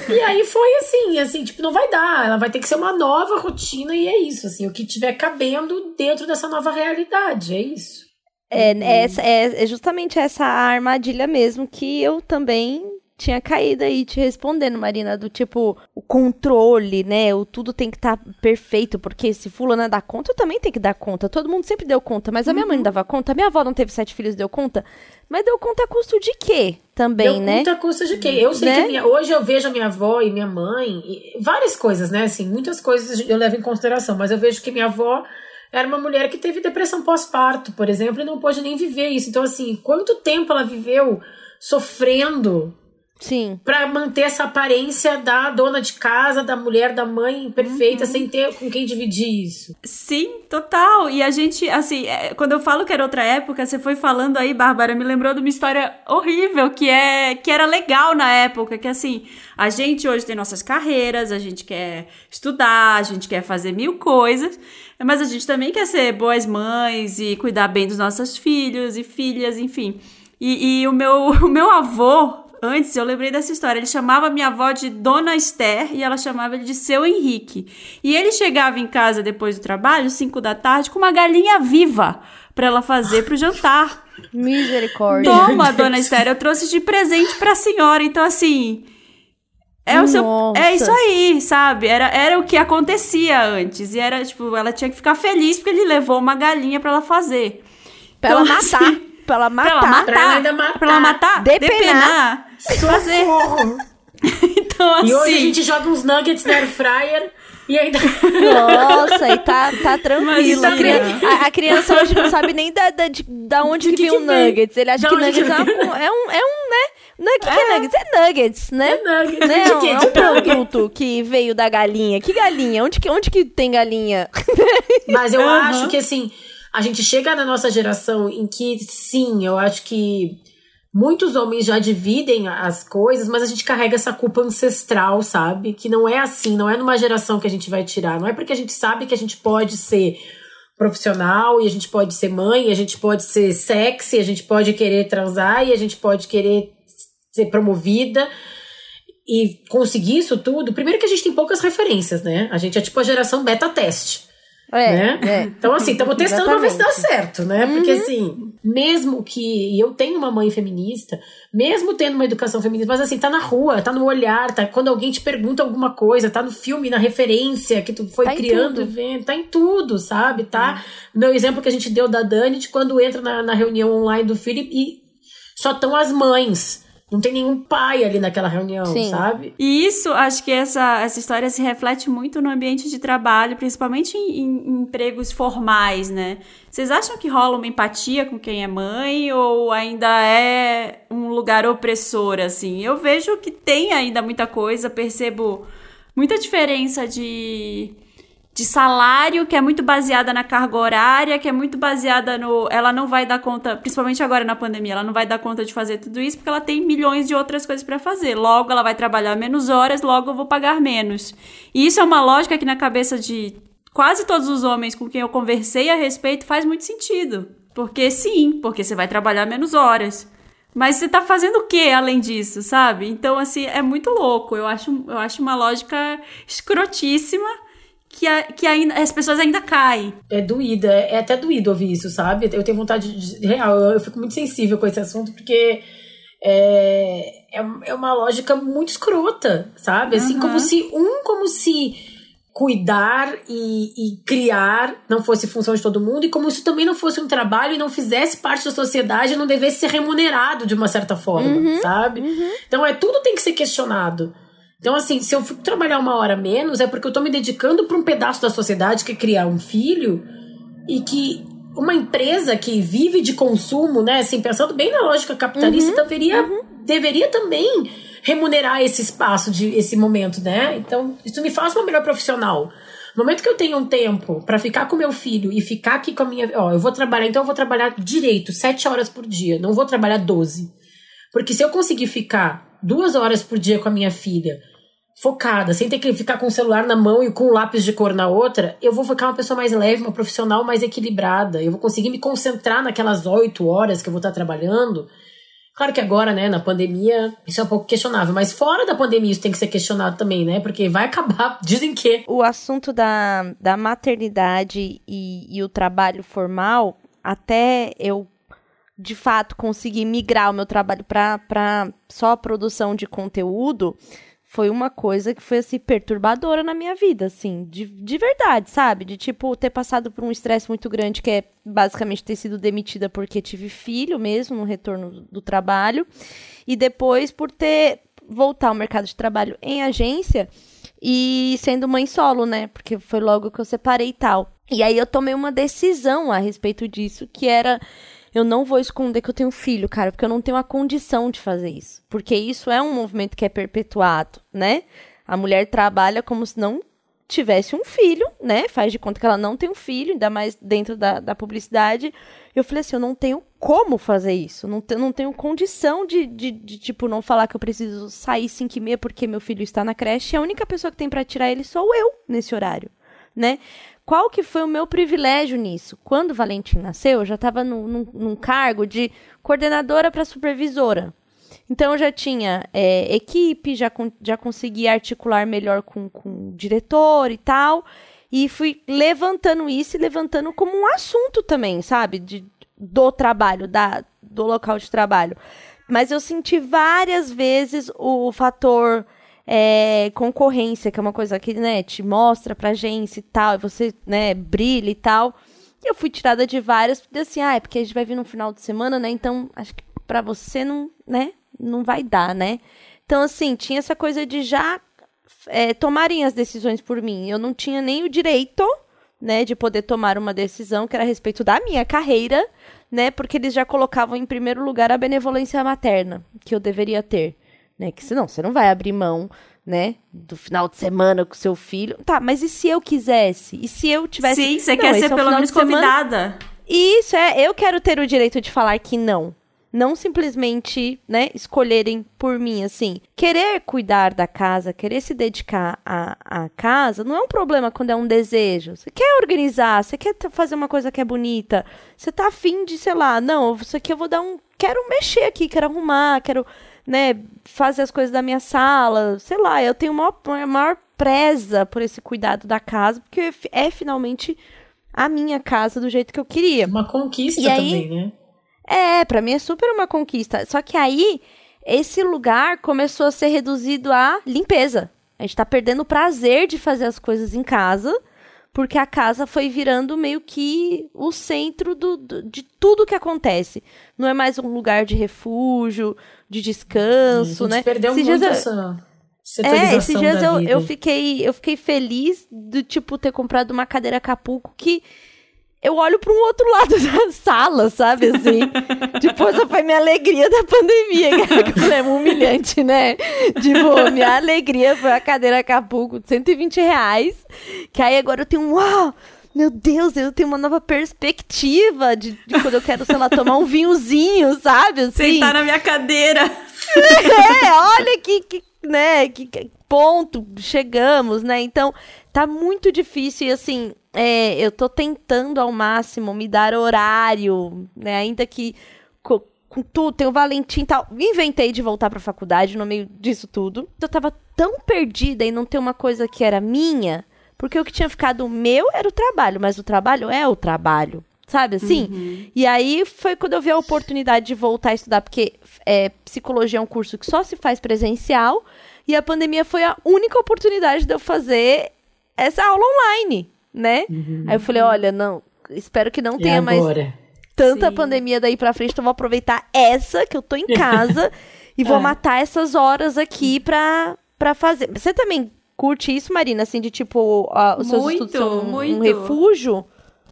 E aí foi assim, assim, tipo, não vai dar. Ela vai ter que ser uma nova rotina e é isso, assim, o que tiver cabendo dentro dessa nova realidade, é isso. É, é, é, é justamente essa armadilha mesmo que eu também tinha caído aí te respondendo, Marina, do tipo, o controle, né? O tudo tem que estar tá perfeito, porque se fulana dá conta, eu também tenho que dar conta. Todo mundo sempre deu conta, mas a minha uhum. mãe não dava conta, a minha avó não teve sete filhos deu conta. Mas deu conta a custo de quê também, deu né? Deu conta a custo de quê? Eu sei né? que minha, hoje eu vejo a minha avó e minha mãe, e várias coisas, né? Assim, muitas coisas eu levo em consideração, mas eu vejo que minha avó era uma mulher que teve depressão pós-parto, por exemplo, e não pôde nem viver isso. Então, assim, quanto tempo ela viveu sofrendo Sim. Pra manter essa aparência da dona de casa, da mulher, da mãe perfeita, uhum. sem ter com quem dividir isso. Sim, total. E a gente, assim, é, quando eu falo que era outra época, você foi falando aí, Bárbara, me lembrou de uma história horrível, que é que era legal na época, que assim, a gente hoje tem nossas carreiras, a gente quer estudar, a gente quer fazer mil coisas, mas a gente também quer ser boas mães e cuidar bem dos nossos filhos e filhas, enfim. E, e o, meu, o meu avô, Antes, eu lembrei dessa história. Ele chamava minha avó de Dona Esther e ela chamava ele de Seu Henrique. E ele chegava em casa depois do trabalho, 5 da tarde, com uma galinha viva para ela fazer pro jantar. Misericórdia. Toma, Dona Esther, eu trouxe de presente pra senhora. Então, assim. É, o seu, é isso aí, sabe? Era, era o que acontecia antes. E era, tipo, ela tinha que ficar feliz porque ele levou uma galinha para ela fazer. Pra então, ela matar. Assim, pra ela matar. Pra ela matar. Pra ela, matar. Pra ela matar. Depenar. depenar fazer. então, assim. E hoje a assim- gente joga uns nuggets no air fryer. E ainda. Nossa, e tá, tá tranquilo. Tá a, a, criança hoje não sabe nem da, da, de, da onde que, que, vem o nuggets. Ele acha que nuggets é um, é um, é um, né? Que, é. que é nuggets? É nuggets, né? É nuggets. Né? É, um, é um produto que veio da galinha. Que galinha? Onde que, onde que tem galinha? Mas eu uhum. acho que, assim, a gente chega na nossa geração em que, sim, eu acho que Muitos homens já dividem as coisas, mas a gente carrega essa culpa ancestral, sabe? Que não é assim, não é numa geração que a gente vai tirar. Não é porque a gente sabe que a gente pode ser profissional e a gente pode ser mãe, a gente pode ser sexy, a gente pode querer transar e a gente pode querer ser promovida e conseguir isso tudo. Primeiro que a gente tem poucas referências, né? A gente é tipo a geração beta teste. É, né? é. Então, assim, estamos testando pra ver se dá certo, né? Porque, uhum. assim, mesmo que eu tenho uma mãe feminista, mesmo tendo uma educação feminista, mas assim, tá na rua, tá no olhar, tá quando alguém te pergunta alguma coisa, tá no filme, na referência que tu foi tá criando, vendo, tá em tudo, sabe? Tá? Uhum. No exemplo que a gente deu da Dani, de quando entra na, na reunião online do filho e só estão as mães não tem nenhum pai ali naquela reunião, Sim. sabe? E isso, acho que essa, essa história se reflete muito no ambiente de trabalho, principalmente em, em, empregos formais, né? Vocês acham que rola uma empatia com quem é mãe ou ainda é um lugar opressor, assim? Eu vejo que tem ainda muita coisa, percebo muita diferença de de salário, que é muito baseada na carga horária, que é muito baseada no. Ela não vai dar conta, principalmente agora na pandemia, ela não vai dar conta de fazer tudo isso porque ela tem milhões de outras coisas para fazer. Logo, ela vai trabalhar menos horas, logo eu vou pagar menos. E isso é uma lógica que na cabeça de quase todos os homens com quem eu conversei a respeito faz muito sentido. Porque sim, porque você vai trabalhar menos horas. Mas você tá fazendo o que além disso, sabe? Então, assim, é muito louco. Eu acho, eu acho uma lógica escrotíssima que, a, que ainda, as pessoas ainda caem. É doída, é, é até doído ouvir isso, sabe? Eu tenho vontade de. Real, eu, eu fico muito sensível com esse assunto, porque é, é, é uma lógica muito escrota, sabe? Assim, uhum. como se. Um, como se cuidar e, e, criar não fosse função de todo mundo, e como isso também não fosse um trabalho e não fizesse parte da sociedade e não devesse ser remunerado de uma certa forma, uhum, sabe? Uhum. Então é tudo tem que ser questionado. Então, assim, se eu trabalhar uma hora menos, é porque eu tô me dedicando para um pedaço da sociedade que é criar um filho e que uma empresa que vive de consumo, né, assim, pensando bem na lógica capitalista, uhum, deveria, uhum. deveria também remunerar esse espaço, de esse momento, né? Então, isso me faz uma melhor profissional. No momento que eu tenho um tempo para ficar com meu filho e ficar aqui com a minha. Ó, eu vou trabalhar, então eu vou trabalhar direito, sete horas por dia, não vou trabalhar 12. Porque se eu conseguir ficar duas horas por dia com a minha filha, focada, sem ter que ficar com o celular na mão e com o lápis de cor na outra, eu vou ficar uma pessoa mais leve, uma profissional mais equilibrada. Eu vou conseguir me concentrar naquelas oito horas que eu vou estar trabalhando. Claro que agora, né, na pandemia, isso é um pouco questionável, mas fora da pandemia isso tem que ser questionado também, né? Porque vai acabar, dizem que. O assunto da, da maternidade e, e o trabalho formal, até eu de fato conseguir migrar o meu trabalho para só produção de conteúdo, foi uma coisa que foi assim perturbadora na minha vida, assim, de, de verdade, sabe? De tipo ter passado por um estresse muito grande, que é basicamente ter sido demitida porque tive filho mesmo no retorno do trabalho, e depois por ter voltar ao mercado de trabalho em agência e sendo mãe solo, né? Porque foi logo que eu separei e tal. E aí eu tomei uma decisão a respeito disso, que era eu não vou esconder que eu tenho filho, cara, porque eu não tenho a condição de fazer isso. Porque isso é um movimento que é perpetuado, né? A mulher trabalha como se não tivesse um filho, né? Faz de conta que ela não tem um filho, ainda mais dentro da, da publicidade. Eu falei assim, eu não tenho como fazer isso. Não, te, não tenho condição de, de, de, tipo, não falar que eu preciso sair 5 e meia porque meu filho está na creche. A única pessoa que tem para tirar ele sou eu nesse horário, né? Qual que foi o meu privilégio nisso? Quando o Valentim nasceu, eu já estava num, num, cargo de coordenadora para supervisora. Então eu já tinha é, equipe, já, já conseguia articular melhor com, com o diretor e tal. E fui levantando isso e levantando como um assunto também, sabe? De, do trabalho, da, do local de trabalho. Mas eu senti várias vezes o fator é, concorrência, que é uma coisa que, né, te mostra pra agência e tal, e você, né, brilha e tal. Eu fui tirada de várias, porque assim, ah, é porque a gente vai vir no final de semana, né, então acho que pra você não, né, não vai dar, né. Então, assim, tinha essa coisa de já é, tomarem as decisões por mim. Eu não tinha nem o direito, né, de poder tomar uma decisão que era a respeito da minha carreira, né, porque eles já colocavam em primeiro lugar a benevolência materna que eu deveria ter né? Que senão você não vai abrir mão, né? Do final de semana com seu filho. Tá, mas e se eu quisesse? E se eu tivesse. Sim, você não, quer ser é pelo menos convidada. Isso, é. Eu quero ter o direito de falar que não. não simplesmente, né, escolherem por mim, assim. Querer cuidar da casa, querer se dedicar à, à casa, não é um problema quando é um desejo. Você quer organizar, você quer fazer uma coisa que é bonita, você tá afim de, sei lá, não, isso aqui eu vou dar um. Quero mexer aqui, quero arrumar, quero, né, fazer as coisas da minha sala, sei lá, eu tenho maior, maior presa por esse cuidado da casa, porque é finalmente a minha casa do jeito que eu queria. Uma conquista e também, aí, né? É, para mim é super uma conquista. Só que aí, esse lugar começou a ser reduzido à limpeza. A gente tá perdendo o prazer de fazer as coisas em casa, porque a casa foi virando meio que o centro do, do, de tudo que acontece. Não é mais um lugar de refúgio, de descanso, a gente né? perdeu esses muito dias, essa é, esses dias eu, eu, fiquei, eu fiquei feliz do tipo ter comprado uma cadeira Acapulco que eu olho para um outro lado da sala, sabe? Assim. tipo, essa foi minha alegria da pandemia, que é humilhante, né? Tipo, minha alegria foi a cadeira Acapulco de 120 reais. Que aí agora eu tenho um. Uau! Meu Deus, eu tenho uma nova perspectiva de, de quando eu quero, sei lá, tomar um vinhozinho, sabe? Assim. Sentar na minha cadeira. É, olha que, que né, que, que ponto chegamos, né? Então, tá muito difícil e assim, é, eu tô tentando ao máximo me dar horário, né? Ainda que com, com tudo, tem o Valentim e tal. Inventei de voltar pra faculdade no meio disso tudo. Eu tava tão perdida em não ter uma coisa que era minha, porque o que tinha ficado meu era o trabalho, mas o trabalho é o trabalho. Sabe assim? Uhum. E aí foi quando eu vi a oportunidade de voltar a estudar, porque é, psicologia é um curso que só se faz presencial, e a pandemia foi a única oportunidade de eu fazer essa aula online né? Uhum. Aí eu falei, olha, não, espero que não tenha mais tanta Sim. pandemia daí pra frente, então vou aproveitar essa que eu tô em casa e vou é. matar essas horas aqui pra, pra fazer. Você também curte isso, Marina, assim, de tipo, uh, os seus muito, estudos são muito. um refúgio?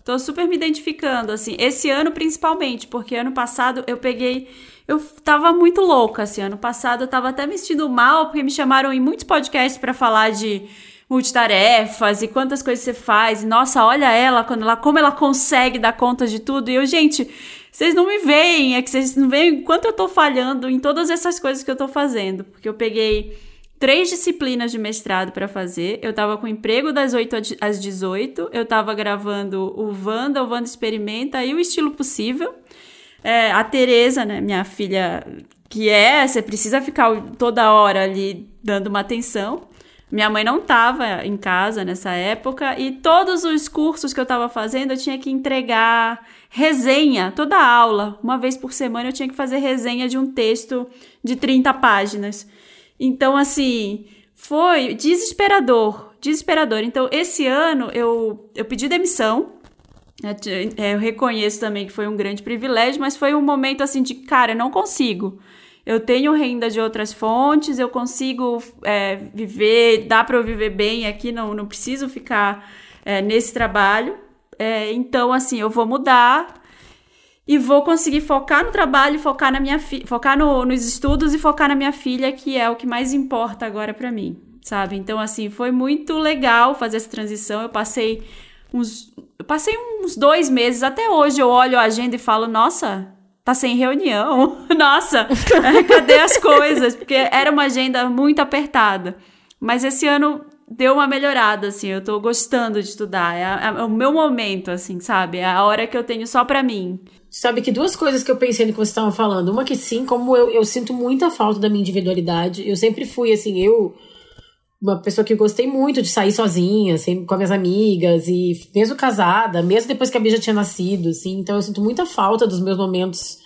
Tô super me identificando, assim, esse ano principalmente, porque ano passado eu peguei. Eu tava muito louca, assim, ano passado eu tava até me sentindo mal, porque me chamaram em muitos podcasts para falar de multitarefas e quantas coisas você faz. E, nossa, olha ela, quando ela, como ela consegue dar conta de tudo. E eu, gente, vocês não me veem, é que vocês não veem quanto eu tô falhando em todas essas coisas que eu tô fazendo. Porque eu peguei três disciplinas de mestrado para fazer. Eu tava com emprego das 8 às 18. Eu tava gravando o Wanda, o Wanda Experimenta e o Estilo Possível. É, a Tereza, né, minha filha, que é, você precisa ficar toda hora ali dando uma atenção. Minha mãe não estava em casa nessa época e todos os cursos que eu estava fazendo eu tinha que entregar resenha, toda aula. Uma vez por semana eu tinha que fazer resenha de um texto de 30 páginas. Então, assim, foi desesperador, desesperador. Então, esse ano eu, eu pedi demissão. Eu reconheço também que foi um grande privilégio, mas foi um momento assim de, cara, não consigo eu tenho renda de outras fontes, eu consigo é, viver, dá para eu viver bem aqui, não, não preciso ficar é, nesse trabalho. É, então, assim, eu vou mudar e vou conseguir focar no trabalho, focar na minha focar no, nos estudos e focar na minha filha, que é o que mais importa agora para mim, sabe? Então, assim, foi muito legal fazer essa transição. Eu passei uns, eu passei uns dois meses, até hoje eu olho a agenda e falo, nossa, tá sem reunião. Nossa, cadê as coisas? Porque era uma agenda muito apertada. Mas esse ano deu uma melhorada, assim, eu tô gostando de estudar. É, é, o meu momento, assim, sabe? É a hora que eu tenho só para mim. Sabe que duas coisas que eu pensei no que você estava falando. Uma que sim, como eu, eu sinto muita falta da minha individualidade. Eu sempre fui, assim, eu uma pessoa que gostei muito de sair sozinha, sempre com as minhas amigas, e mesmo casada, mesmo depois que a Bia já tinha nascido, assim, então eu sinto muita falta dos meus momentos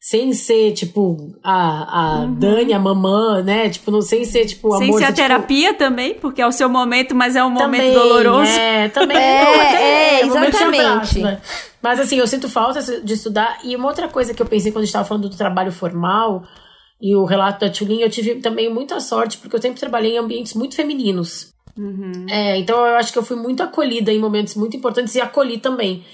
sem ser, tipo, a, a uhum. Dani, a mamã, né? Tipo, não sem ser, tipo, sem amor. Sem ser a tipo... terapia também, porque é o seu momento, mas é um também, momento doloroso. É, também. é, não, é, é exatamente. Abraço, né? Mas assim, eu sinto falta de estudar. E uma outra coisa que eu pensei quando a gente estava falando do trabalho formal e o relato da Tulin, eu tive também muita sorte, porque eu sempre trabalhei em ambientes muito femininos. Uhum. É, então eu acho que eu fui muito acolhida em momentos muito importantes e acolhi também.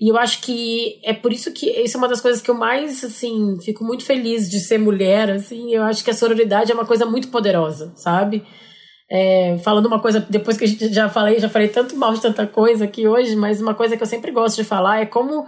E eu acho que é por isso que isso é uma das coisas que eu mais, assim, fico muito feliz de ser mulher, assim. Eu acho que a sororidade é uma coisa muito poderosa, sabe? É, falando uma coisa, depois que a gente já falei, já falei tanto mal de tanta coisa aqui hoje, mas uma coisa que eu sempre gosto de falar é como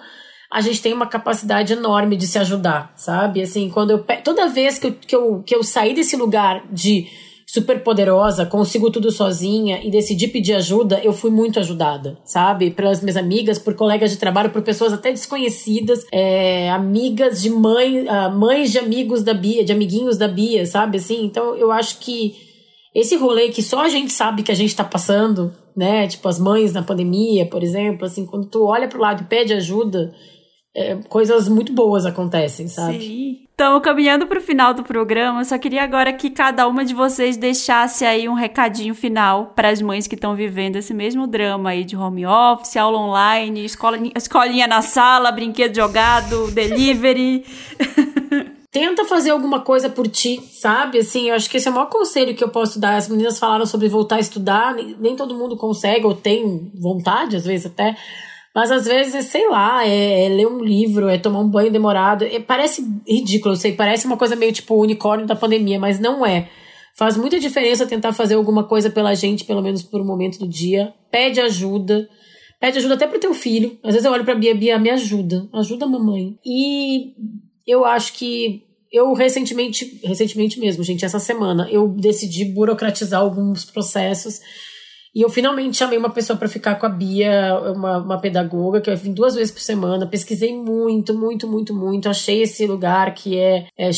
a gente tem uma capacidade enorme de se ajudar, sabe? Assim, quando eu toda vez que eu, que eu, que eu saí desse lugar de super poderosa, consigo tudo sozinha e decidi pedir ajuda, eu fui muito ajudada, sabe? Pelas minhas amigas, por colegas de trabalho, por pessoas até desconhecidas, é, amigas de mãe, uh, mães de amigos da Bia, de amiguinhos da Bia, sabe? Assim, então eu acho que esse rolê que só a gente sabe que a gente tá passando, né? Tipo, as mães na pandemia, por exemplo, assim, quando tu olha pro lado e pede ajuda, é, coisas muito boas acontecem, sabe? Sim. Então, caminhando para o final do programa, só queria agora que cada uma de vocês deixasse aí um recadinho final para as mães que estão vivendo esse mesmo drama aí de home office, aula online, escola, escolinha na sala, brinquedo jogado, delivery. Tenta fazer alguma coisa por ti, sabe? Assim, eu acho que esse é o maior conselho que eu posso dar. As meninas falaram sobre voltar a estudar, nem todo mundo consegue ou tem vontade, às vezes até. Mas às vezes, sei lá, é, é, ler um livro, é tomar um banho demorado. É, parece ridículo, sei, parece uma coisa meio tipo unicórnio da pandemia, mas não é. Faz muita diferença tentar fazer alguma coisa pela gente, pelo menos por um momento do dia. Pede ajuda. Pede ajuda até pro teu filho. Às vezes eu olho pra Bia, Bia, me ajuda. Ajuda a mamãe. E eu acho que eu recentemente, recentemente mesmo, gente, essa semana, eu decidi burocratizar alguns processos e eu finalmente chamei uma pessoa para ficar com a Bia, uma, uma pedagoga, que eu vim duas vezes por semana. Pesquisei muito, muito, muito, muito. Achei esse lugar que é, é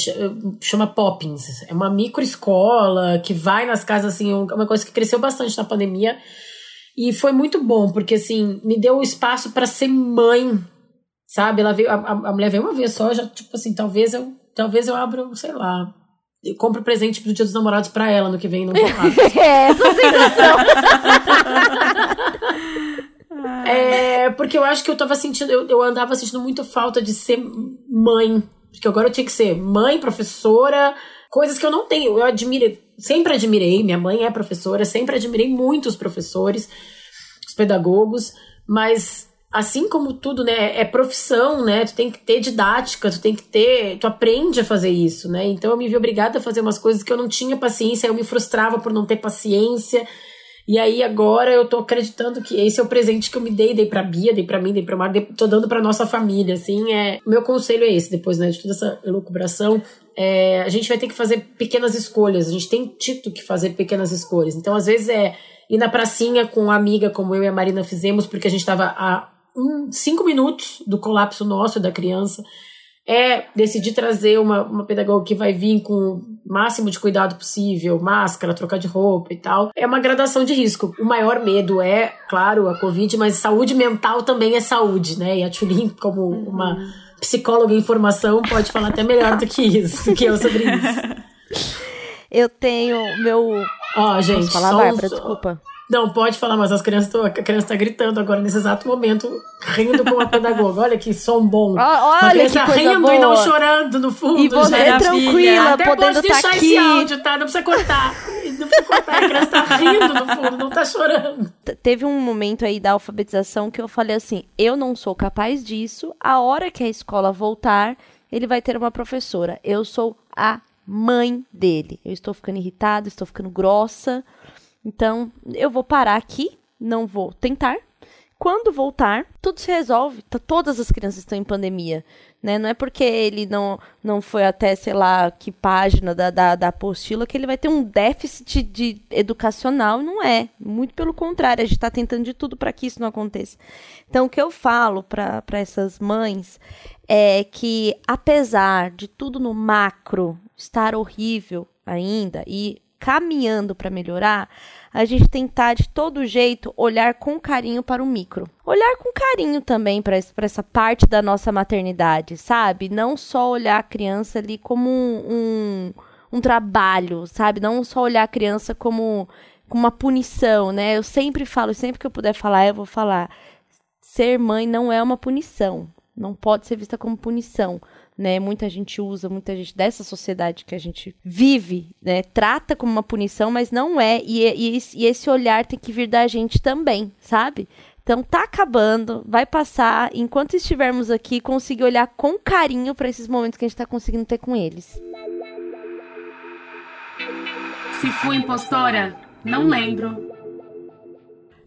chama Poppins. É uma microescola que vai nas casas, assim, uma coisa que cresceu bastante na pandemia. E foi muito bom, porque assim, me deu espaço para ser mãe, sabe? Ela veio, a, a mulher veio uma vez só, já, tipo assim, talvez eu, talvez eu abra, sei lá, compro presente pro Dia dos Namorados pra ela no que vem no É, essa sensação. é, porque eu acho que eu tava sentindo, eu, eu andava sentindo muito falta de ser mãe. Porque agora eu tinha que ser mãe, professora, coisas que eu não tenho. Eu admiro, sempre admirei, minha mãe é professora, sempre admirei muitos professores, os pedagogos, mas assim como tudo, né, é profissão, né? Tu tem que ter didática, tu tem que ter, tu aprende a fazer isso, né? Então eu me vi obrigada a fazer umas coisas que eu não tinha paciência, eu me frustrava por não ter paciência. E aí agora eu tô acreditando que esse é o presente que eu me dei, dei pra Bia, dei pra mim, dei pra Mar, dei, tô dando pra nossa família, assim, é... Meu conselho é esse, depois, né, de toda essa elucubração, é, a gente vai ter que fazer pequenas escolhas, a gente tem tido que fazer pequenas escolhas. Então, às vezes é ir na pracinha com uma amiga, como eu e a Marina fizemos, porque a gente tava a um, cinco minutos do colapso nosso da criança é decidir trazer uma, uma pedagoga que vai vir com o máximo de cuidado possível, máscara, trocar de roupa e tal. É uma gradação de risco. O maior medo é, claro, a Covid, mas saúde mental também é saúde, né? E a Tulin, como uma psicóloga em formação, pode falar até melhor do que isso, do que eu sobre isso. Eu tenho meu. Ó, oh, gente. Posso falar, Bárbara? Desculpa. Não, pode falar, mas as crianças tão, a criança está gritando agora nesse exato momento, rindo com a pedagoga. Olha que som bom. Olha, olha que coisa rindo boa. e não chorando no fundo. E você é tranquila, Até podendo pode deixar tá esse aqui. áudio, tá? Não precisa cortar. Não precisa cortar. A criança tá rindo no fundo, não tá chorando. Teve um momento aí da alfabetização que eu falei assim: eu não sou capaz disso. A hora que a escola voltar, ele vai ter uma professora. Eu sou a mãe dele. Eu estou ficando irritada, estou ficando grossa. Então, eu vou parar aqui, não vou tentar. Quando voltar, tudo se resolve. Todas as crianças estão em pandemia. Né? Não é porque ele não, não foi até, sei lá, que página da, da, da apostila que ele vai ter um déficit de educacional. Não é. Muito pelo contrário, a gente está tentando de tudo para que isso não aconteça. Então, o que eu falo para essas mães é que, apesar de tudo no macro estar horrível ainda e caminhando para melhorar, a gente tentar de todo jeito olhar com carinho para o micro. Olhar com carinho também para essa parte da nossa maternidade, sabe? Não só olhar a criança ali como um, um, um trabalho, sabe? Não só olhar a criança como, como uma punição, né? Eu sempre falo, sempre que eu puder falar, eu vou falar. Ser mãe não é uma punição. Não pode ser vista como punição né? Muita gente usa, muita gente dessa sociedade que a gente vive, né? Trata como uma punição, mas não é. E, e, e esse olhar tem que vir da gente também, sabe? Então tá acabando, vai passar. Enquanto estivermos aqui, conseguir olhar com carinho para esses momentos que a gente tá conseguindo ter com eles. Se fui impostora, não lembro.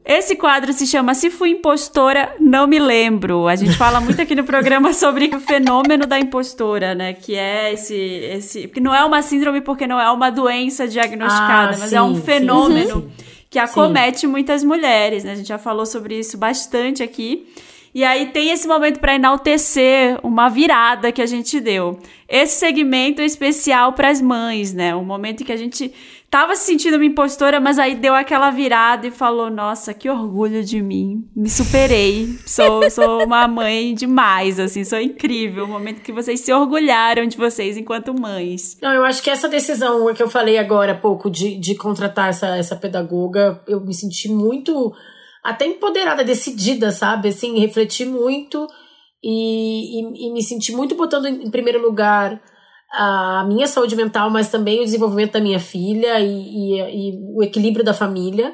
Esse quadro se chama Se Fui Impostora, Não Me Lembro. A gente fala muito aqui no programa sobre o fenômeno da impostora, né? Que é esse. esse que não é uma síndrome porque não é uma doença diagnosticada, ah, mas sim, é um fenômeno sim, sim. que acomete muitas mulheres, né? A gente já falou sobre isso bastante aqui. E aí tem esse momento para enaltecer uma virada que a gente deu. Esse segmento é especial para as mães, né? Um momento em que a gente tava se sentindo uma impostora, mas aí deu aquela virada e falou: Nossa, que orgulho de mim. Me superei. Sou, sou uma mãe demais, assim, sou incrível. O momento que vocês se orgulharam de vocês enquanto mães. Não, eu acho que essa decisão que eu falei agora há pouco de, de contratar essa, essa pedagoga, eu me senti muito até empoderada, decidida, sabe? Assim, refleti muito e, e, e me senti muito botando em primeiro lugar a minha saúde mental, mas também o desenvolvimento da minha filha e, e, e o equilíbrio da família.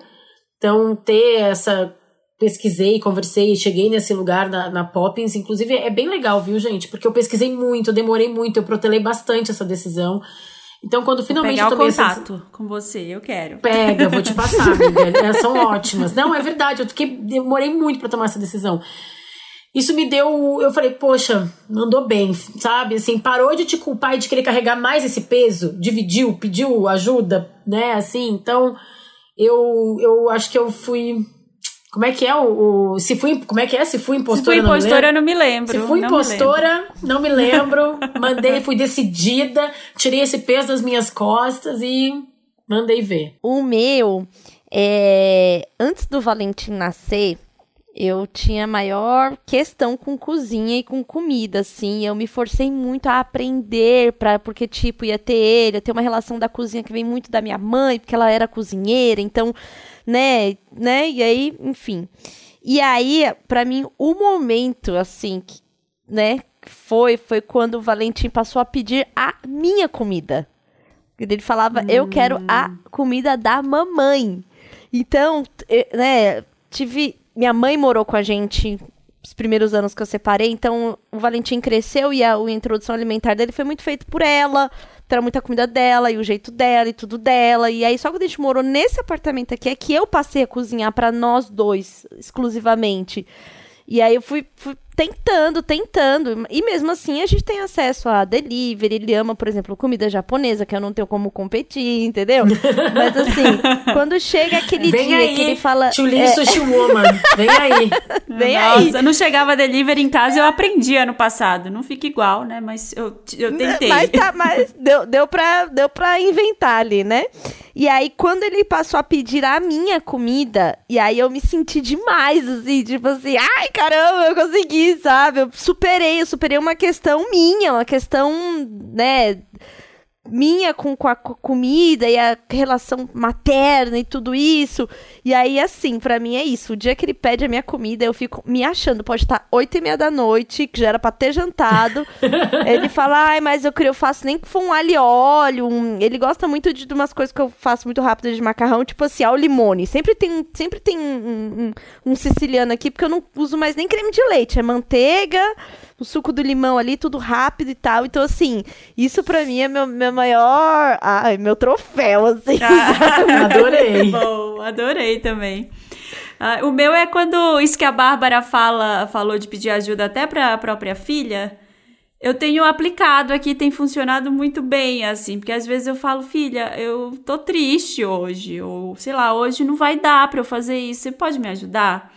Então, ter essa. Pesquisei, conversei, cheguei nesse lugar na, na Poppins. Inclusive, é bem legal, viu, gente? Porque eu pesquisei muito, eu demorei muito, eu protelei bastante essa decisão. Então, quando finalmente vou pegar eu tomei o contato essa... com você, eu quero. Pega, vou te passar, amiga. Elas são ótimas. Não, é verdade, eu fiquei, demorei muito para tomar essa decisão isso me deu. Eu falei, poxa, mandou bem, sabe? Assim, parou de te culpar e de querer carregar mais esse peso, dividiu, pediu ajuda, né? Assim, então eu, eu acho que eu fui. Como é que é o, o, Se fui. Como é que é? Se fui impostora. Se fui impostora, não me lembro. Se fui impostora, não me lembro. Mandei, fui decidida, tirei esse peso das minhas costas e mandei ver. O meu, é, antes do Valentim nascer, eu tinha maior questão com cozinha e com comida, assim. Eu me forcei muito a aprender, pra, porque, tipo, ia ter ele, ia ter uma relação da cozinha que vem muito da minha mãe, porque ela era cozinheira, então, né, né, e aí, enfim. E aí, para mim, o momento, assim, que, né, foi, foi quando o Valentim passou a pedir a minha comida. Ele falava, hum. eu quero a hum. comida da mamãe. Então, né, tive minha mãe morou com a gente os primeiros anos que eu separei, então o Valentim cresceu e a, a introdução alimentar dele foi muito feito por ela, era muita comida dela e o jeito dela e tudo dela. E aí, só quando a gente morou nesse apartamento aqui, é que eu passei a cozinhar para nós dois, exclusivamente. E aí eu fui, fui tentando, tentando. E mesmo assim a gente tem acesso a delivery. Ele ama, por exemplo, comida japonesa, que eu não tenho como competir, entendeu? Mas assim, quando chega aquele Vem dia aí, que ele fala. Chuli é... Sushi Woman. Vem aí. Vem Nossa, aí. não chegava delivery em casa, eu aprendi ano passado. Não fica igual, né? Mas eu, eu tentei. Mas, tá, mas deu, deu, pra, deu pra inventar ali, né? E aí, quando ele passou a pedir a minha comida, e aí eu me senti demais, assim, tipo assim, ai caramba, eu consegui, sabe? Eu superei, eu superei uma questão minha, uma questão, né? Minha com, com a comida e a relação materna e tudo isso. E aí, assim, para mim é isso. O dia que ele pede a minha comida, eu fico me achando. Pode estar oito e meia da noite, que já era pra ter jantado. ele fala, ai, mas eu, eu faço nem que for um alho óleo. Um... Ele gosta muito de, de umas coisas que eu faço muito rápido de macarrão, tipo assim, ao limone. Sempre tem, sempre tem um, um, um siciliano aqui, porque eu não uso mais nem creme de leite. É manteiga o suco do limão ali, tudo rápido e tal. Então, assim, isso pra mim é meu, meu maior. Ai, meu troféu, assim. Ah, adorei. Bom, adorei também. Ah, o meu é quando isso que a Bárbara fala, falou de pedir ajuda até pra própria filha. Eu tenho aplicado aqui, tem funcionado muito bem, assim, porque às vezes eu falo, filha, eu tô triste hoje, ou sei lá, hoje não vai dar pra eu fazer isso, você pode me ajudar?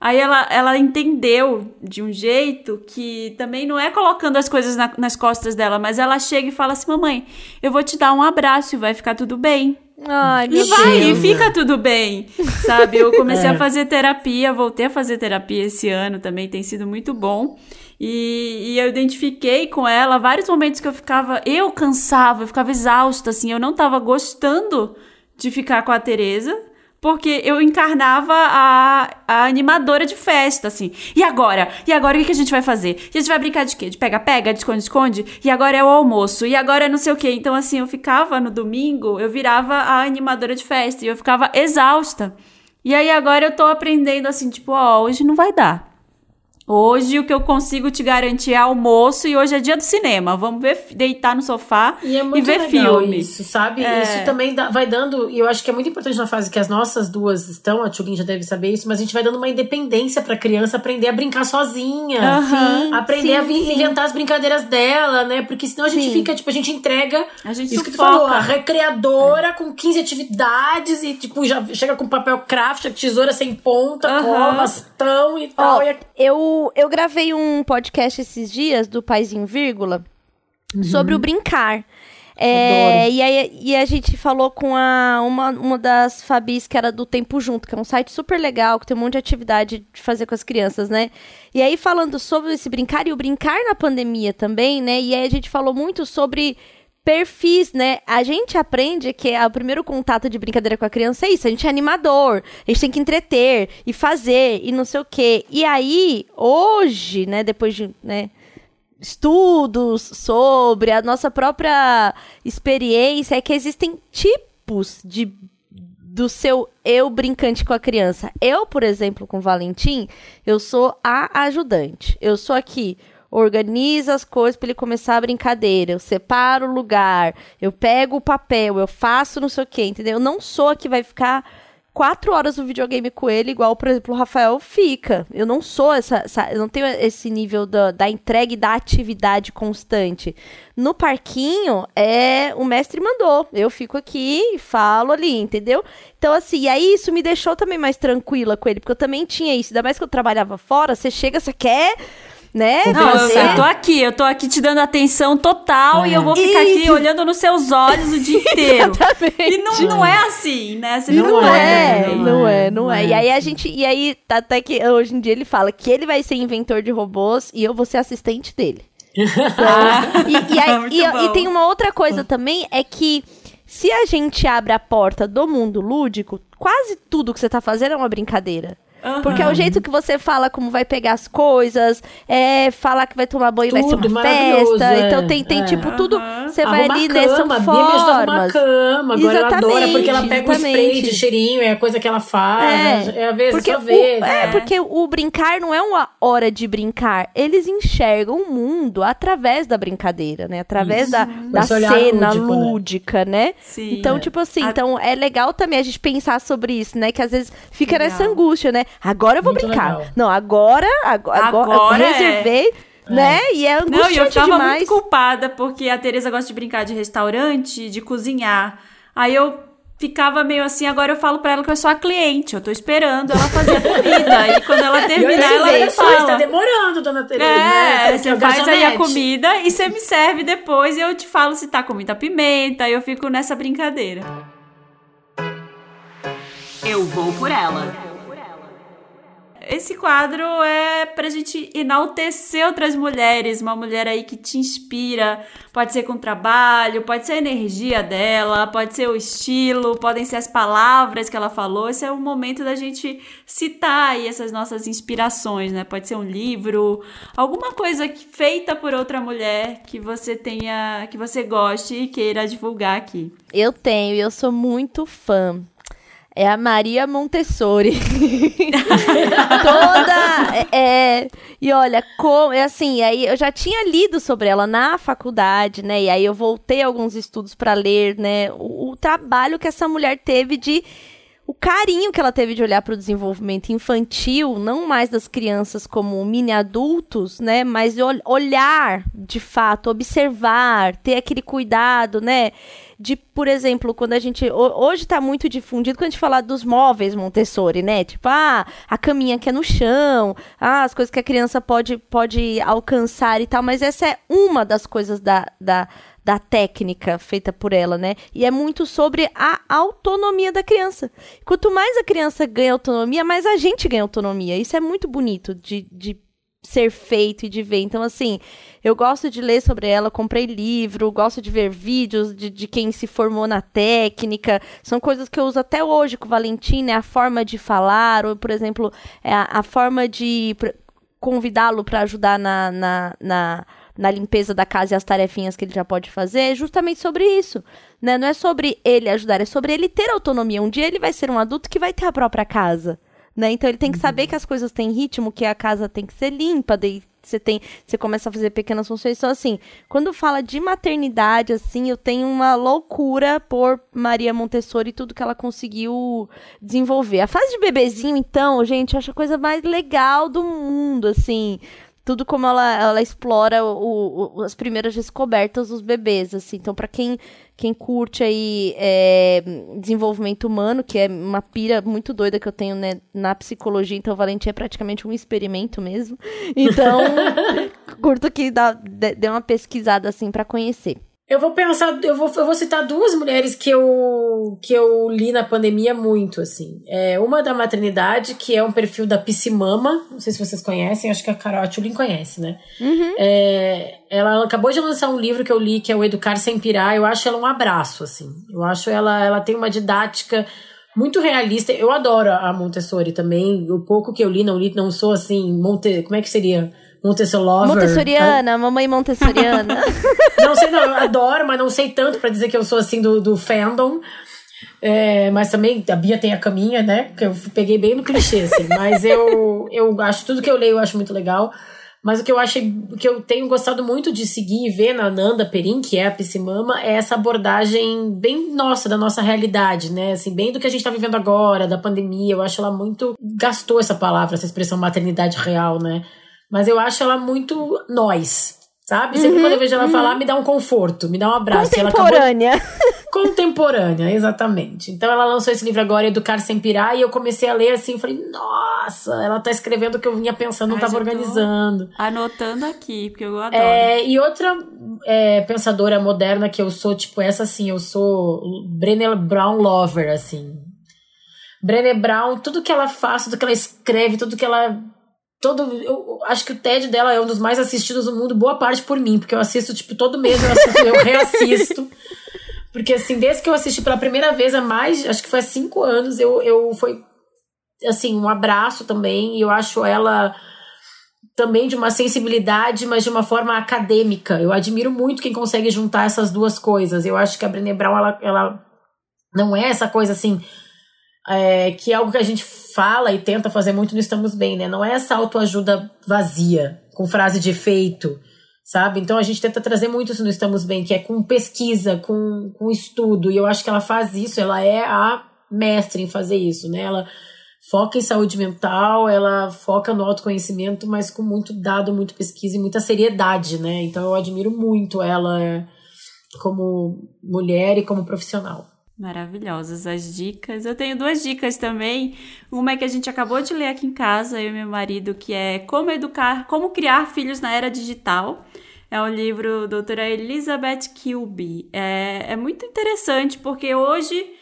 Aí ela, ela entendeu de um jeito que também não é colocando as coisas na, nas costas dela, mas ela chega e fala assim: Mamãe, eu vou te dar um abraço e vai ficar tudo bem. Ai, e vai, Deus. e fica tudo bem, sabe? Eu comecei é. a fazer terapia, voltei a fazer terapia esse ano também, tem sido muito bom. E, e, eu identifiquei com ela vários momentos que eu ficava, eu cansava, eu ficava exausta, assim, eu não tava gostando de ficar com a Teresa, porque eu encarnava a, a animadora de festa, assim. E agora? E agora o que, a gente vai fazer? E a gente vai brincar de quê? De pega-pega, de esconde-esconde? E agora é o almoço? E agora é não sei o quê? Então, assim, eu ficava no domingo, eu virava a animadora de festa e eu ficava exausta. E aí agora eu tô aprendendo assim, tipo, ó, hoje não vai dar. Hoje o que eu consigo te garantir é almoço e hoje é dia do cinema. Vamos ver, deitar no sofá e, é e ver filme. Isso, sabe? É. Isso também dá, vai dando, e eu acho que é muito importante na fase que as nossas duas estão, a Tchulin já deve saber isso, mas a gente vai dando uma independência pra criança aprender a brincar sozinha. Uhum. Aprender sim, a inventar as brincadeiras dela, né? Porque senão a gente sim. fica, tipo, a gente entrega. A gente isso que tu falou, a recreadora é. com 15 atividades e, tipo, já chega com papel craft, tesoura sem ponta, uhum. cola, bastão e tal. Oh, e eu eu, gravei um podcast esses dias do Paizinho Vírgula uhum. sobre o brincar. É, e aí e a gente falou com a, uma, uma das Fabis que era do Tempo Junto, que é um site super legal, que tem um monte de atividade de fazer com as crianças, né? E aí falando sobre esse brincar e o brincar na pandemia também, né? E aí a gente falou muito sobre perfis, né? A gente aprende que o primeiro contato de brincadeira com a criança é isso. A gente é animador, a gente tem que entreter e fazer e não sei o quê. E aí, hoje, né, depois de, né, estudos sobre a nossa própria experiência, é que existem tipos de do seu eu brincante com a criança. Eu, por exemplo, com o Valentim, eu sou a ajudante. Eu sou aqui organiza as coisas para ele começar a brincadeira, eu separo o lugar, eu pego o papel, eu faço não sei o que, entendeu? Eu não sou a que vai ficar quatro horas no videogame com ele, igual, por exemplo, o Rafael fica. Eu não sou essa, essa eu não tenho esse nível da, da entrega e da atividade constante. No parquinho, é o mestre mandou. Eu fico aqui e falo ali, entendeu? Então, assim, e aí isso me deixou também mais tranquila com ele, porque eu também tinha isso. Ainda mais que eu trabalhava fora, você chega, você quer né? Não, eu, eu, tô aqui, eu tô aqui te dando atenção total é. e eu vou ficar Isso. aqui olhando nos seus olhos o dia inteiro. e não, não é assim, né? Você não, não, é, é, não é, não é. E aí a gente, e aí tá até que hoje em dia ele fala que ele vai ser inventor de robôs e eu vou ser assistente dele. Então, e, e, aí, e, e tem uma outra coisa também, é que se a gente abre a porta do mundo lúdico, quase tudo que você tá fazendo é uma brincadeira. Uhum. Porque é o jeito que você fala como vai pegar as coisas, é falar que vai tomar banho tudo, vai ser uma festa. É. Então tem, tem é. tipo tudo. Você vai ali cama, nessa forma. Uma cama, agora exatamente, ela adora porque ela pega exatamente. o spray de cheirinho, é a coisa que ela faz. É, é a vez, porque só vez. O, é, porque o brincar não é uma hora de brincar. Eles enxergam o mundo através da brincadeira, né? Através Isso. da, da cena lúdico, né? lúdica, né? né? Sim, então, é. tipo assim, a... então é legal também a gente pensar sobre isso, né? Que às vezes fica legal. nessa angústia, né? Agora eu vou Muito brincar. Legal. Não, agora, agora, agora, agora eu reservei. É. Né? E é angustiante Não, e eu tava demais. muito culpada, porque a Tereza gosta de brincar de restaurante, de cozinhar. Aí eu ficava meio assim, agora eu falo para ela que eu sou a cliente, eu tô esperando ela fazer a comida. e quando ela terminar, ela me fala. Tá demorando, dona Tereza. É, né? você faz aí a comida e você me serve depois e eu te falo se tá com muita pimenta, e eu fico nessa brincadeira. Eu vou por ela. Esse quadro é pra gente enaltecer outras mulheres, uma mulher aí que te inspira. Pode ser com o trabalho, pode ser a energia dela, pode ser o estilo, podem ser as palavras que ela falou. Esse é o momento da gente citar aí essas nossas inspirações, né? Pode ser um livro, alguma coisa feita por outra mulher que você tenha, que você goste e queira divulgar aqui. Eu tenho, e eu sou muito fã é a Maria Montessori. Toda. É, é, e olha, como. É assim, aí eu já tinha lido sobre ela na faculdade, né? E aí eu voltei alguns estudos para ler, né? O, o trabalho que essa mulher teve de o carinho que ela teve de olhar para o desenvolvimento infantil, não mais das crianças como mini adultos, né, mas olhar de fato, observar, ter aquele cuidado, né, de, por exemplo, quando a gente hoje está muito difundido quando a gente fala dos móveis Montessori, né, tipo, ah, a caminha que é no chão, ah, as coisas que a criança pode pode alcançar e tal, mas essa é uma das coisas da, da da técnica feita por ela, né? E é muito sobre a autonomia da criança. Quanto mais a criança ganha autonomia, mais a gente ganha autonomia. Isso é muito bonito de, de ser feito e de ver. Então, assim, eu gosto de ler sobre ela, comprei livro, gosto de ver vídeos de, de quem se formou na técnica. São coisas que eu uso até hoje com o Valentim, né? A forma de falar, ou, por exemplo, é a, a forma de convidá-lo para ajudar na, na, na na limpeza da casa e as tarefinhas que ele já pode fazer, é justamente sobre isso. Né? Não é sobre ele ajudar, é sobre ele ter autonomia. Um dia ele vai ser um adulto que vai ter a própria casa. Né? Então ele tem que saber que as coisas têm ritmo, que a casa tem que ser limpa, daí você tem, você começa a fazer pequenas funções. Então, assim, quando fala de maternidade, assim, eu tenho uma loucura por Maria Montessori e tudo que ela conseguiu desenvolver. A fase de bebezinho, então, gente, eu acho a coisa mais legal do mundo, assim tudo como ela, ela explora o, o, as primeiras descobertas dos bebês, assim. Então, para quem, quem curte aí é, desenvolvimento humano, que é uma pira muito doida que eu tenho né, na psicologia, então Valentim é praticamente um experimento mesmo. Então, curto que dá, dê uma pesquisada, assim, para conhecer. Eu vou pensar, eu vou, eu vou citar duas mulheres que eu, que eu li na pandemia muito, assim. É, uma da maternidade, que é um perfil da Piscimama, não sei se vocês conhecem, acho que a Carol Tulin conhece, né? Uhum. É, ela, ela, acabou de lançar um livro que eu li, que é o Educar Sem Pirar, eu acho ela um abraço, assim. Eu acho ela, ela tem uma didática muito realista. Eu adoro a Montessori também, o pouco que eu li, não li, não sou assim, Monte, como é que seria? Montessori Montessoriana, mamãe Montessoriana. não sei, não, eu adoro, mas não sei tanto para dizer que eu sou assim do, do fandom. É, mas também a Bia tem a caminha, né? Que eu peguei bem no clichê, assim. mas eu, eu acho, tudo que eu leio eu acho muito legal. Mas o que eu achei, que eu tenho gostado muito de seguir e ver na Nanda Perin, que é a Piscimama, é essa abordagem bem nossa, da nossa realidade, né? Assim, bem do que a gente tá vivendo agora, da pandemia. Eu acho ela muito. Gastou essa palavra, essa expressão maternidade real, né? Mas eu acho ela muito nós, sabe? Sempre uhum, quando eu vejo ela uhum. falar, me dá um conforto, me dá um abraço. Contemporânea. Acabou... Contemporânea, exatamente. Então ela lançou esse livro agora, Educar Sem Pirar, e eu comecei a ler assim, falei, nossa, ela tá escrevendo o que eu vinha pensando, não Ai, tava organizando. Anotando aqui, porque eu adoro. É, e outra é, pensadora moderna que eu sou, tipo, essa assim, eu sou Brené Brown lover, assim. Brené Brown, tudo que ela faz, tudo que ela escreve, tudo que ela todo eu acho que o TED dela é um dos mais assistidos do mundo, boa parte por mim, porque eu assisto tipo todo mês eu, assisto, eu reassisto. Porque assim, desde que eu assisti pela primeira vez há mais, acho que foi há cinco anos, eu, eu foi assim, um abraço também, e eu acho ela também de uma sensibilidade, mas de uma forma acadêmica. Eu admiro muito quem consegue juntar essas duas coisas. Eu acho que a Brené Brown, ela, ela não é essa coisa assim, é, que é algo que a gente fala e tenta fazer muito no Estamos Bem, né? Não é essa autoajuda vazia, com frase de efeito, sabe? Então a gente tenta trazer muito isso no Estamos Bem, que é com pesquisa, com, com estudo, e eu acho que ela faz isso, ela é a mestre em fazer isso, né? Ela foca em saúde mental, ela foca no autoconhecimento, mas com muito dado, muita pesquisa e muita seriedade, né? Então eu admiro muito ela como mulher e como profissional. Maravilhosas as dicas. Eu tenho duas dicas também. Uma é que a gente acabou de ler aqui em casa, eu e meu marido, que é Como Educar, Como Criar Filhos na Era Digital. É um livro doutora Elizabeth Kilby. É, é muito interessante, porque hoje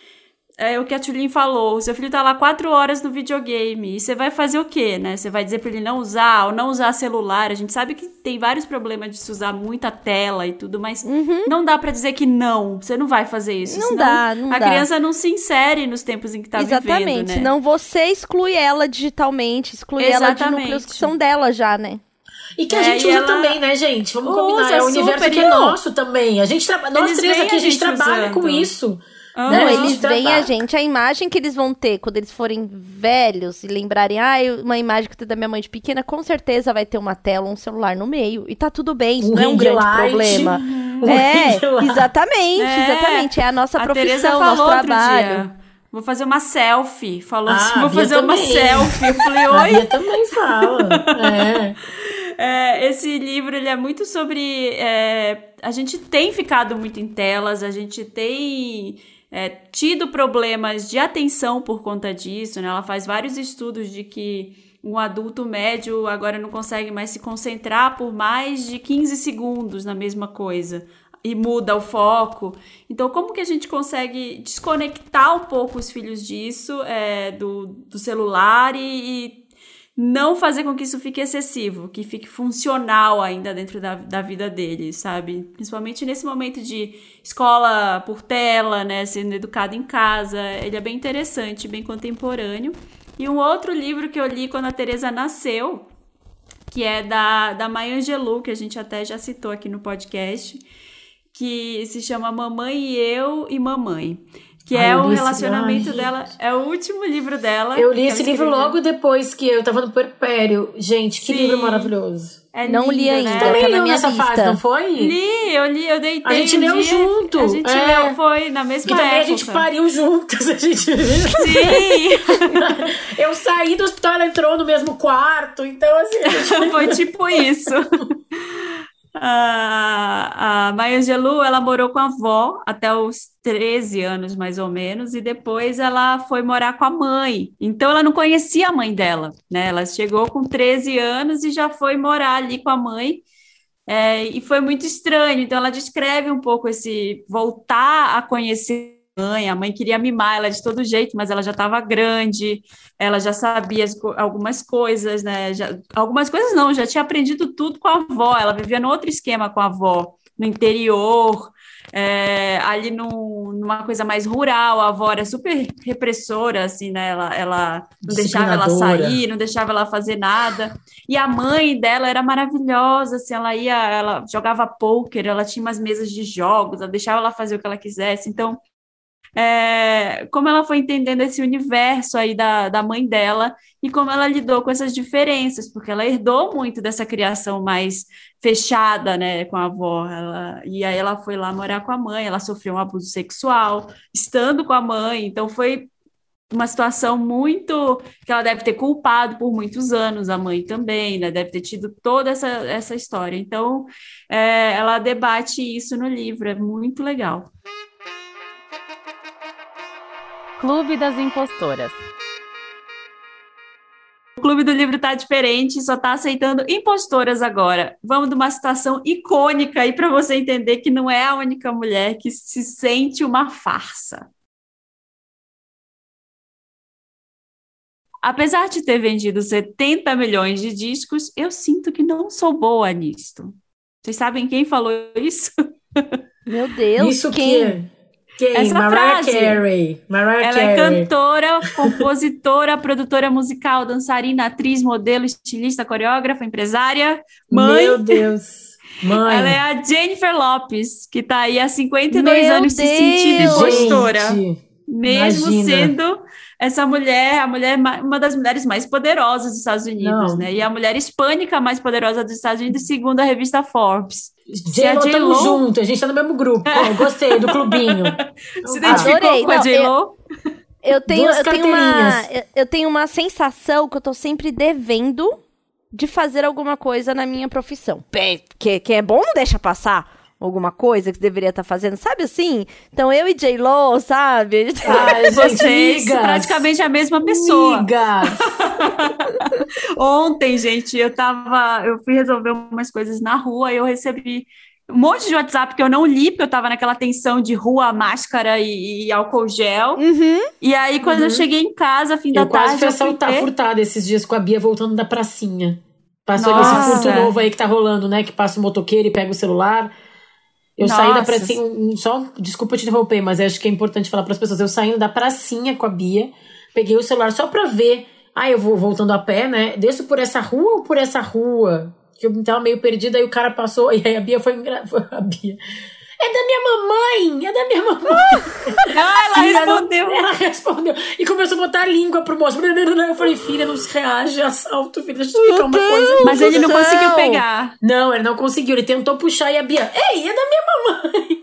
é o que a Tulin falou, o seu filho tá lá quatro horas no videogame, e você vai fazer o quê, né? Você vai dizer para ele não usar ou não usar celular. A gente sabe que tem vários problemas de se usar muita tela e tudo, mas uhum. não dá para dizer que não, você não vai fazer isso. Não dá, não a dá. criança não se insere nos tempos em que tá Exatamente, vivendo, né? senão você exclui ela digitalmente, exclui Exatamente. ela de núcleos que são dela já, né? E que a é, gente usa ela... também, né, gente? Vamos combinar. É o universo que é nosso também. A gente tra... Nós três aqui, a gente, a gente trabalha usando. com isso. Uhum. Não, eles veem a gente, a imagem que eles vão ter quando eles forem velhos e lembrarem, ah, uma imagem que tem da minha mãe de pequena, com certeza vai ter uma tela, um celular no meio. E tá tudo bem, isso um não é um grande light. problema. Um é, exatamente, é. exatamente. É a nossa a profissão, nosso trabalho. Vou fazer uma selfie. Falou ah, assim, vou fazer também. uma selfie. Eu falei, oi. A também fala. É. É, esse livro ele é muito sobre. É, a gente tem ficado muito em telas, a gente tem é, tido problemas de atenção por conta disso, né? Ela faz vários estudos de que um adulto médio agora não consegue mais se concentrar por mais de 15 segundos na mesma coisa e muda o foco. Então, como que a gente consegue desconectar um pouco os filhos disso, é, do, do celular e, e não fazer com que isso fique excessivo, que fique funcional ainda dentro da, da vida deles, sabe? Principalmente nesse momento de escola por tela, né? Sendo educado em casa. Ele é bem interessante, bem contemporâneo. E um outro livro que eu li quando a Teresa nasceu, que é da, da Maya Angelou, que a gente até já citou aqui no podcast, que se chama Mamãe e Eu e Mamãe que Ai, é o relacionamento dela, é o último livro dela. Eu li esse livro logo depois que eu tava no Perpério. Gente, que Sim. livro maravilhoso. É não li ainda. Né? Também tá leu nessa lista. fase, não foi? Li, eu li, eu deitei. A gente um leu dia, junto. A gente é. leu, foi na mesma e também a gente pariu juntas. A gente... Sim! eu saí do hospital, ela entrou no mesmo quarto. Então, assim. Gente... foi tipo isso a, a Maya Angelou, ela morou com a avó até os 13 anos, mais ou menos, e depois ela foi morar com a mãe. Então, ela não conhecia a mãe dela, né? Ela chegou com 13 anos e já foi morar ali com a mãe. É, e foi muito estranho. Então, ela descreve um pouco esse voltar a conhecer mãe, a mãe queria mimar ela de todo jeito, mas ela já estava grande, ela já sabia algumas coisas, né? Já, algumas coisas não, já tinha aprendido tudo com a avó, ela vivia no outro esquema com a avó, no interior, é, ali no, numa coisa mais rural, a avó era super repressora, assim, né? Ela, ela não deixava ela sair, não deixava ela fazer nada. E a mãe dela era maravilhosa, assim, ela ia, ela jogava pôquer, ela tinha umas mesas de jogos, ela deixava ela fazer o que ela quisesse. Então, é, como ela foi entendendo esse universo aí da, da mãe dela e como ela lidou com essas diferenças, porque ela herdou muito dessa criação mais fechada, né, com a avó. Ela, e aí ela foi lá morar com a mãe, ela sofreu um abuso sexual, estando com a mãe, então foi uma situação muito que ela deve ter culpado por muitos anos a mãe também, né? Deve ter tido toda essa, essa história. Então, é, ela debate isso no livro, é muito legal. Clube das Impostoras. O Clube do Livro tá diferente, só tá aceitando impostoras agora. Vamos de uma situação icônica aí para você entender que não é a única mulher que se sente uma farsa. Apesar de ter vendido 70 milhões de discos, eu sinto que não sou boa nisto. Vocês sabem quem falou isso? Meu Deus, isso quem? Que... Quem? Essa Mariah frase. Carey. Mariah Ela Carey. é cantora, compositora, produtora musical, dançarina, atriz, modelo, estilista, coreógrafa, empresária, mãe. Meu Deus. Mãe. Ela é a Jennifer Lopes, que está aí há 52 Meu anos Deus. se sentindo impostora. Gente, mesmo imagina. sendo essa mulher, a mulher, uma das mulheres mais poderosas dos Estados Unidos, Não. né? E a mulher hispânica mais poderosa dos Estados Unidos, segundo a revista Forbes. J-Lo, tamo junto, a gente tá no mesmo grupo. É. gostei do clubinho. Se identificou Adorei. com a J-Lo? Eu tenho, eu, tenho uma, eu tenho uma sensação que eu tô sempre devendo de fazer alguma coisa na minha profissão. Que, que é bom, não deixa passar alguma coisa que deveria estar tá fazendo, sabe assim? Então eu e J-Lo, sabe? Ai, Vocês praticamente a mesma pessoa. Ontem, gente, eu tava, eu fui resolver umas coisas na rua e eu recebi um monte de WhatsApp que eu não li, porque eu tava naquela tensão de rua, máscara e, e álcool gel. Uhum. E aí, quando uhum. eu cheguei em casa, fim da eu tarde. Quase fui assaltar, ver... furtada esses dias com a Bia voltando da pracinha. Passou Nossa. esse furto novo aí que tá rolando, né? Que passa o motoqueiro e pega o celular. Eu Nossa. saí da pracinha, só, desculpa te interromper, mas acho que é importante falar para as pessoas. Eu saindo da pracinha com a Bia, peguei o celular só pra ver. Ah, eu vou voltando a pé, né? Desço por essa rua ou por essa rua? Que eu tava meio perdida, aí o cara passou, e aí a Bia foi, engra... a Bia. É da minha mamãe! É da minha mamãe! Ah, ela filha, respondeu! Não, ela respondeu. E começou a botar a língua pro moço. Eu falei, filha, não se reage, assalto, filha. Deixa eu explicar uma coisa. Mas ele não conseguiu pegar. Não, ele não conseguiu. Ele tentou puxar e a Bia, ei, é da minha mamãe!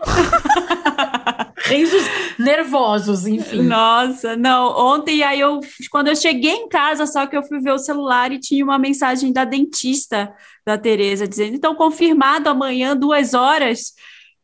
Risos nervosos, enfim. Nossa, não. Ontem, aí eu, quando eu cheguei em casa, só que eu fui ver o celular e tinha uma mensagem da dentista da Tereza dizendo: então, confirmado amanhã, duas horas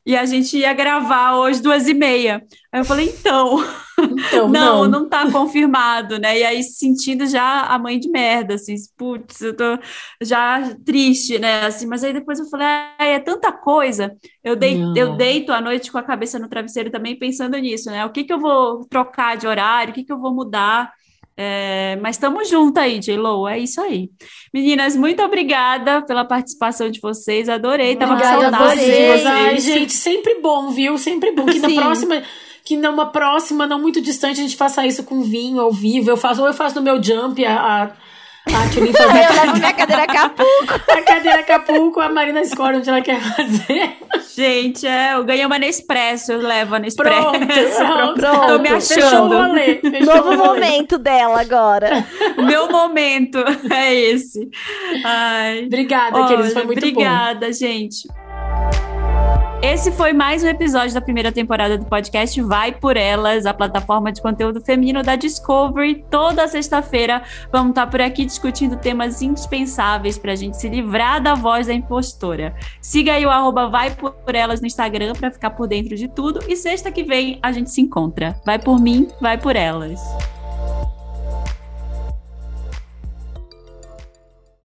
e a gente ia gravar hoje duas e meia. Aí eu falei, então, então não, não, não tá confirmado, né? E aí sentindo já a mãe de merda, assim, putz, eu tô já triste, né? Assim, mas aí depois eu falei, ah, é tanta coisa. Eu, dei, eu deito à noite com a cabeça no travesseiro também pensando nisso, né? O que que eu vou trocar de horário, o que que eu vou mudar? É, mas estamos juntos aí, J-Lo, é isso aí. Meninas, muito obrigada pela participação de vocês, adorei, tava com saudade de vocês. Ai, gente, sempre bom, viu? Sempre bom. Que na próxima, que numa próxima, não muito distante, a gente faça isso com vinho ao vivo. Eu faço, ou eu faço no meu jump a, a A Tulin fazer Eu levo minha cadeira Acapulco. a cadeira Acapulco, a Marina escolhe onde ela quer fazer. Gente, é, eu ganhei uma Nespresso, eu levo a Nespresso. Pronto, pronto. Tô me Fechou o achando. rolê. Novo momento dela agora. O meu momento é esse. Ai. Obrigada, queridos. Foi Olha, muito bom. obrigada, gente. Esse foi mais um episódio da primeira temporada do podcast Vai por Elas, a plataforma de conteúdo feminino da Discovery. Toda sexta-feira vamos estar por aqui discutindo temas indispensáveis para a gente se livrar da voz da impostora. Siga aí o arroba Vai por Elas no Instagram para ficar por dentro de tudo. E sexta que vem a gente se encontra. Vai por mim, vai por elas.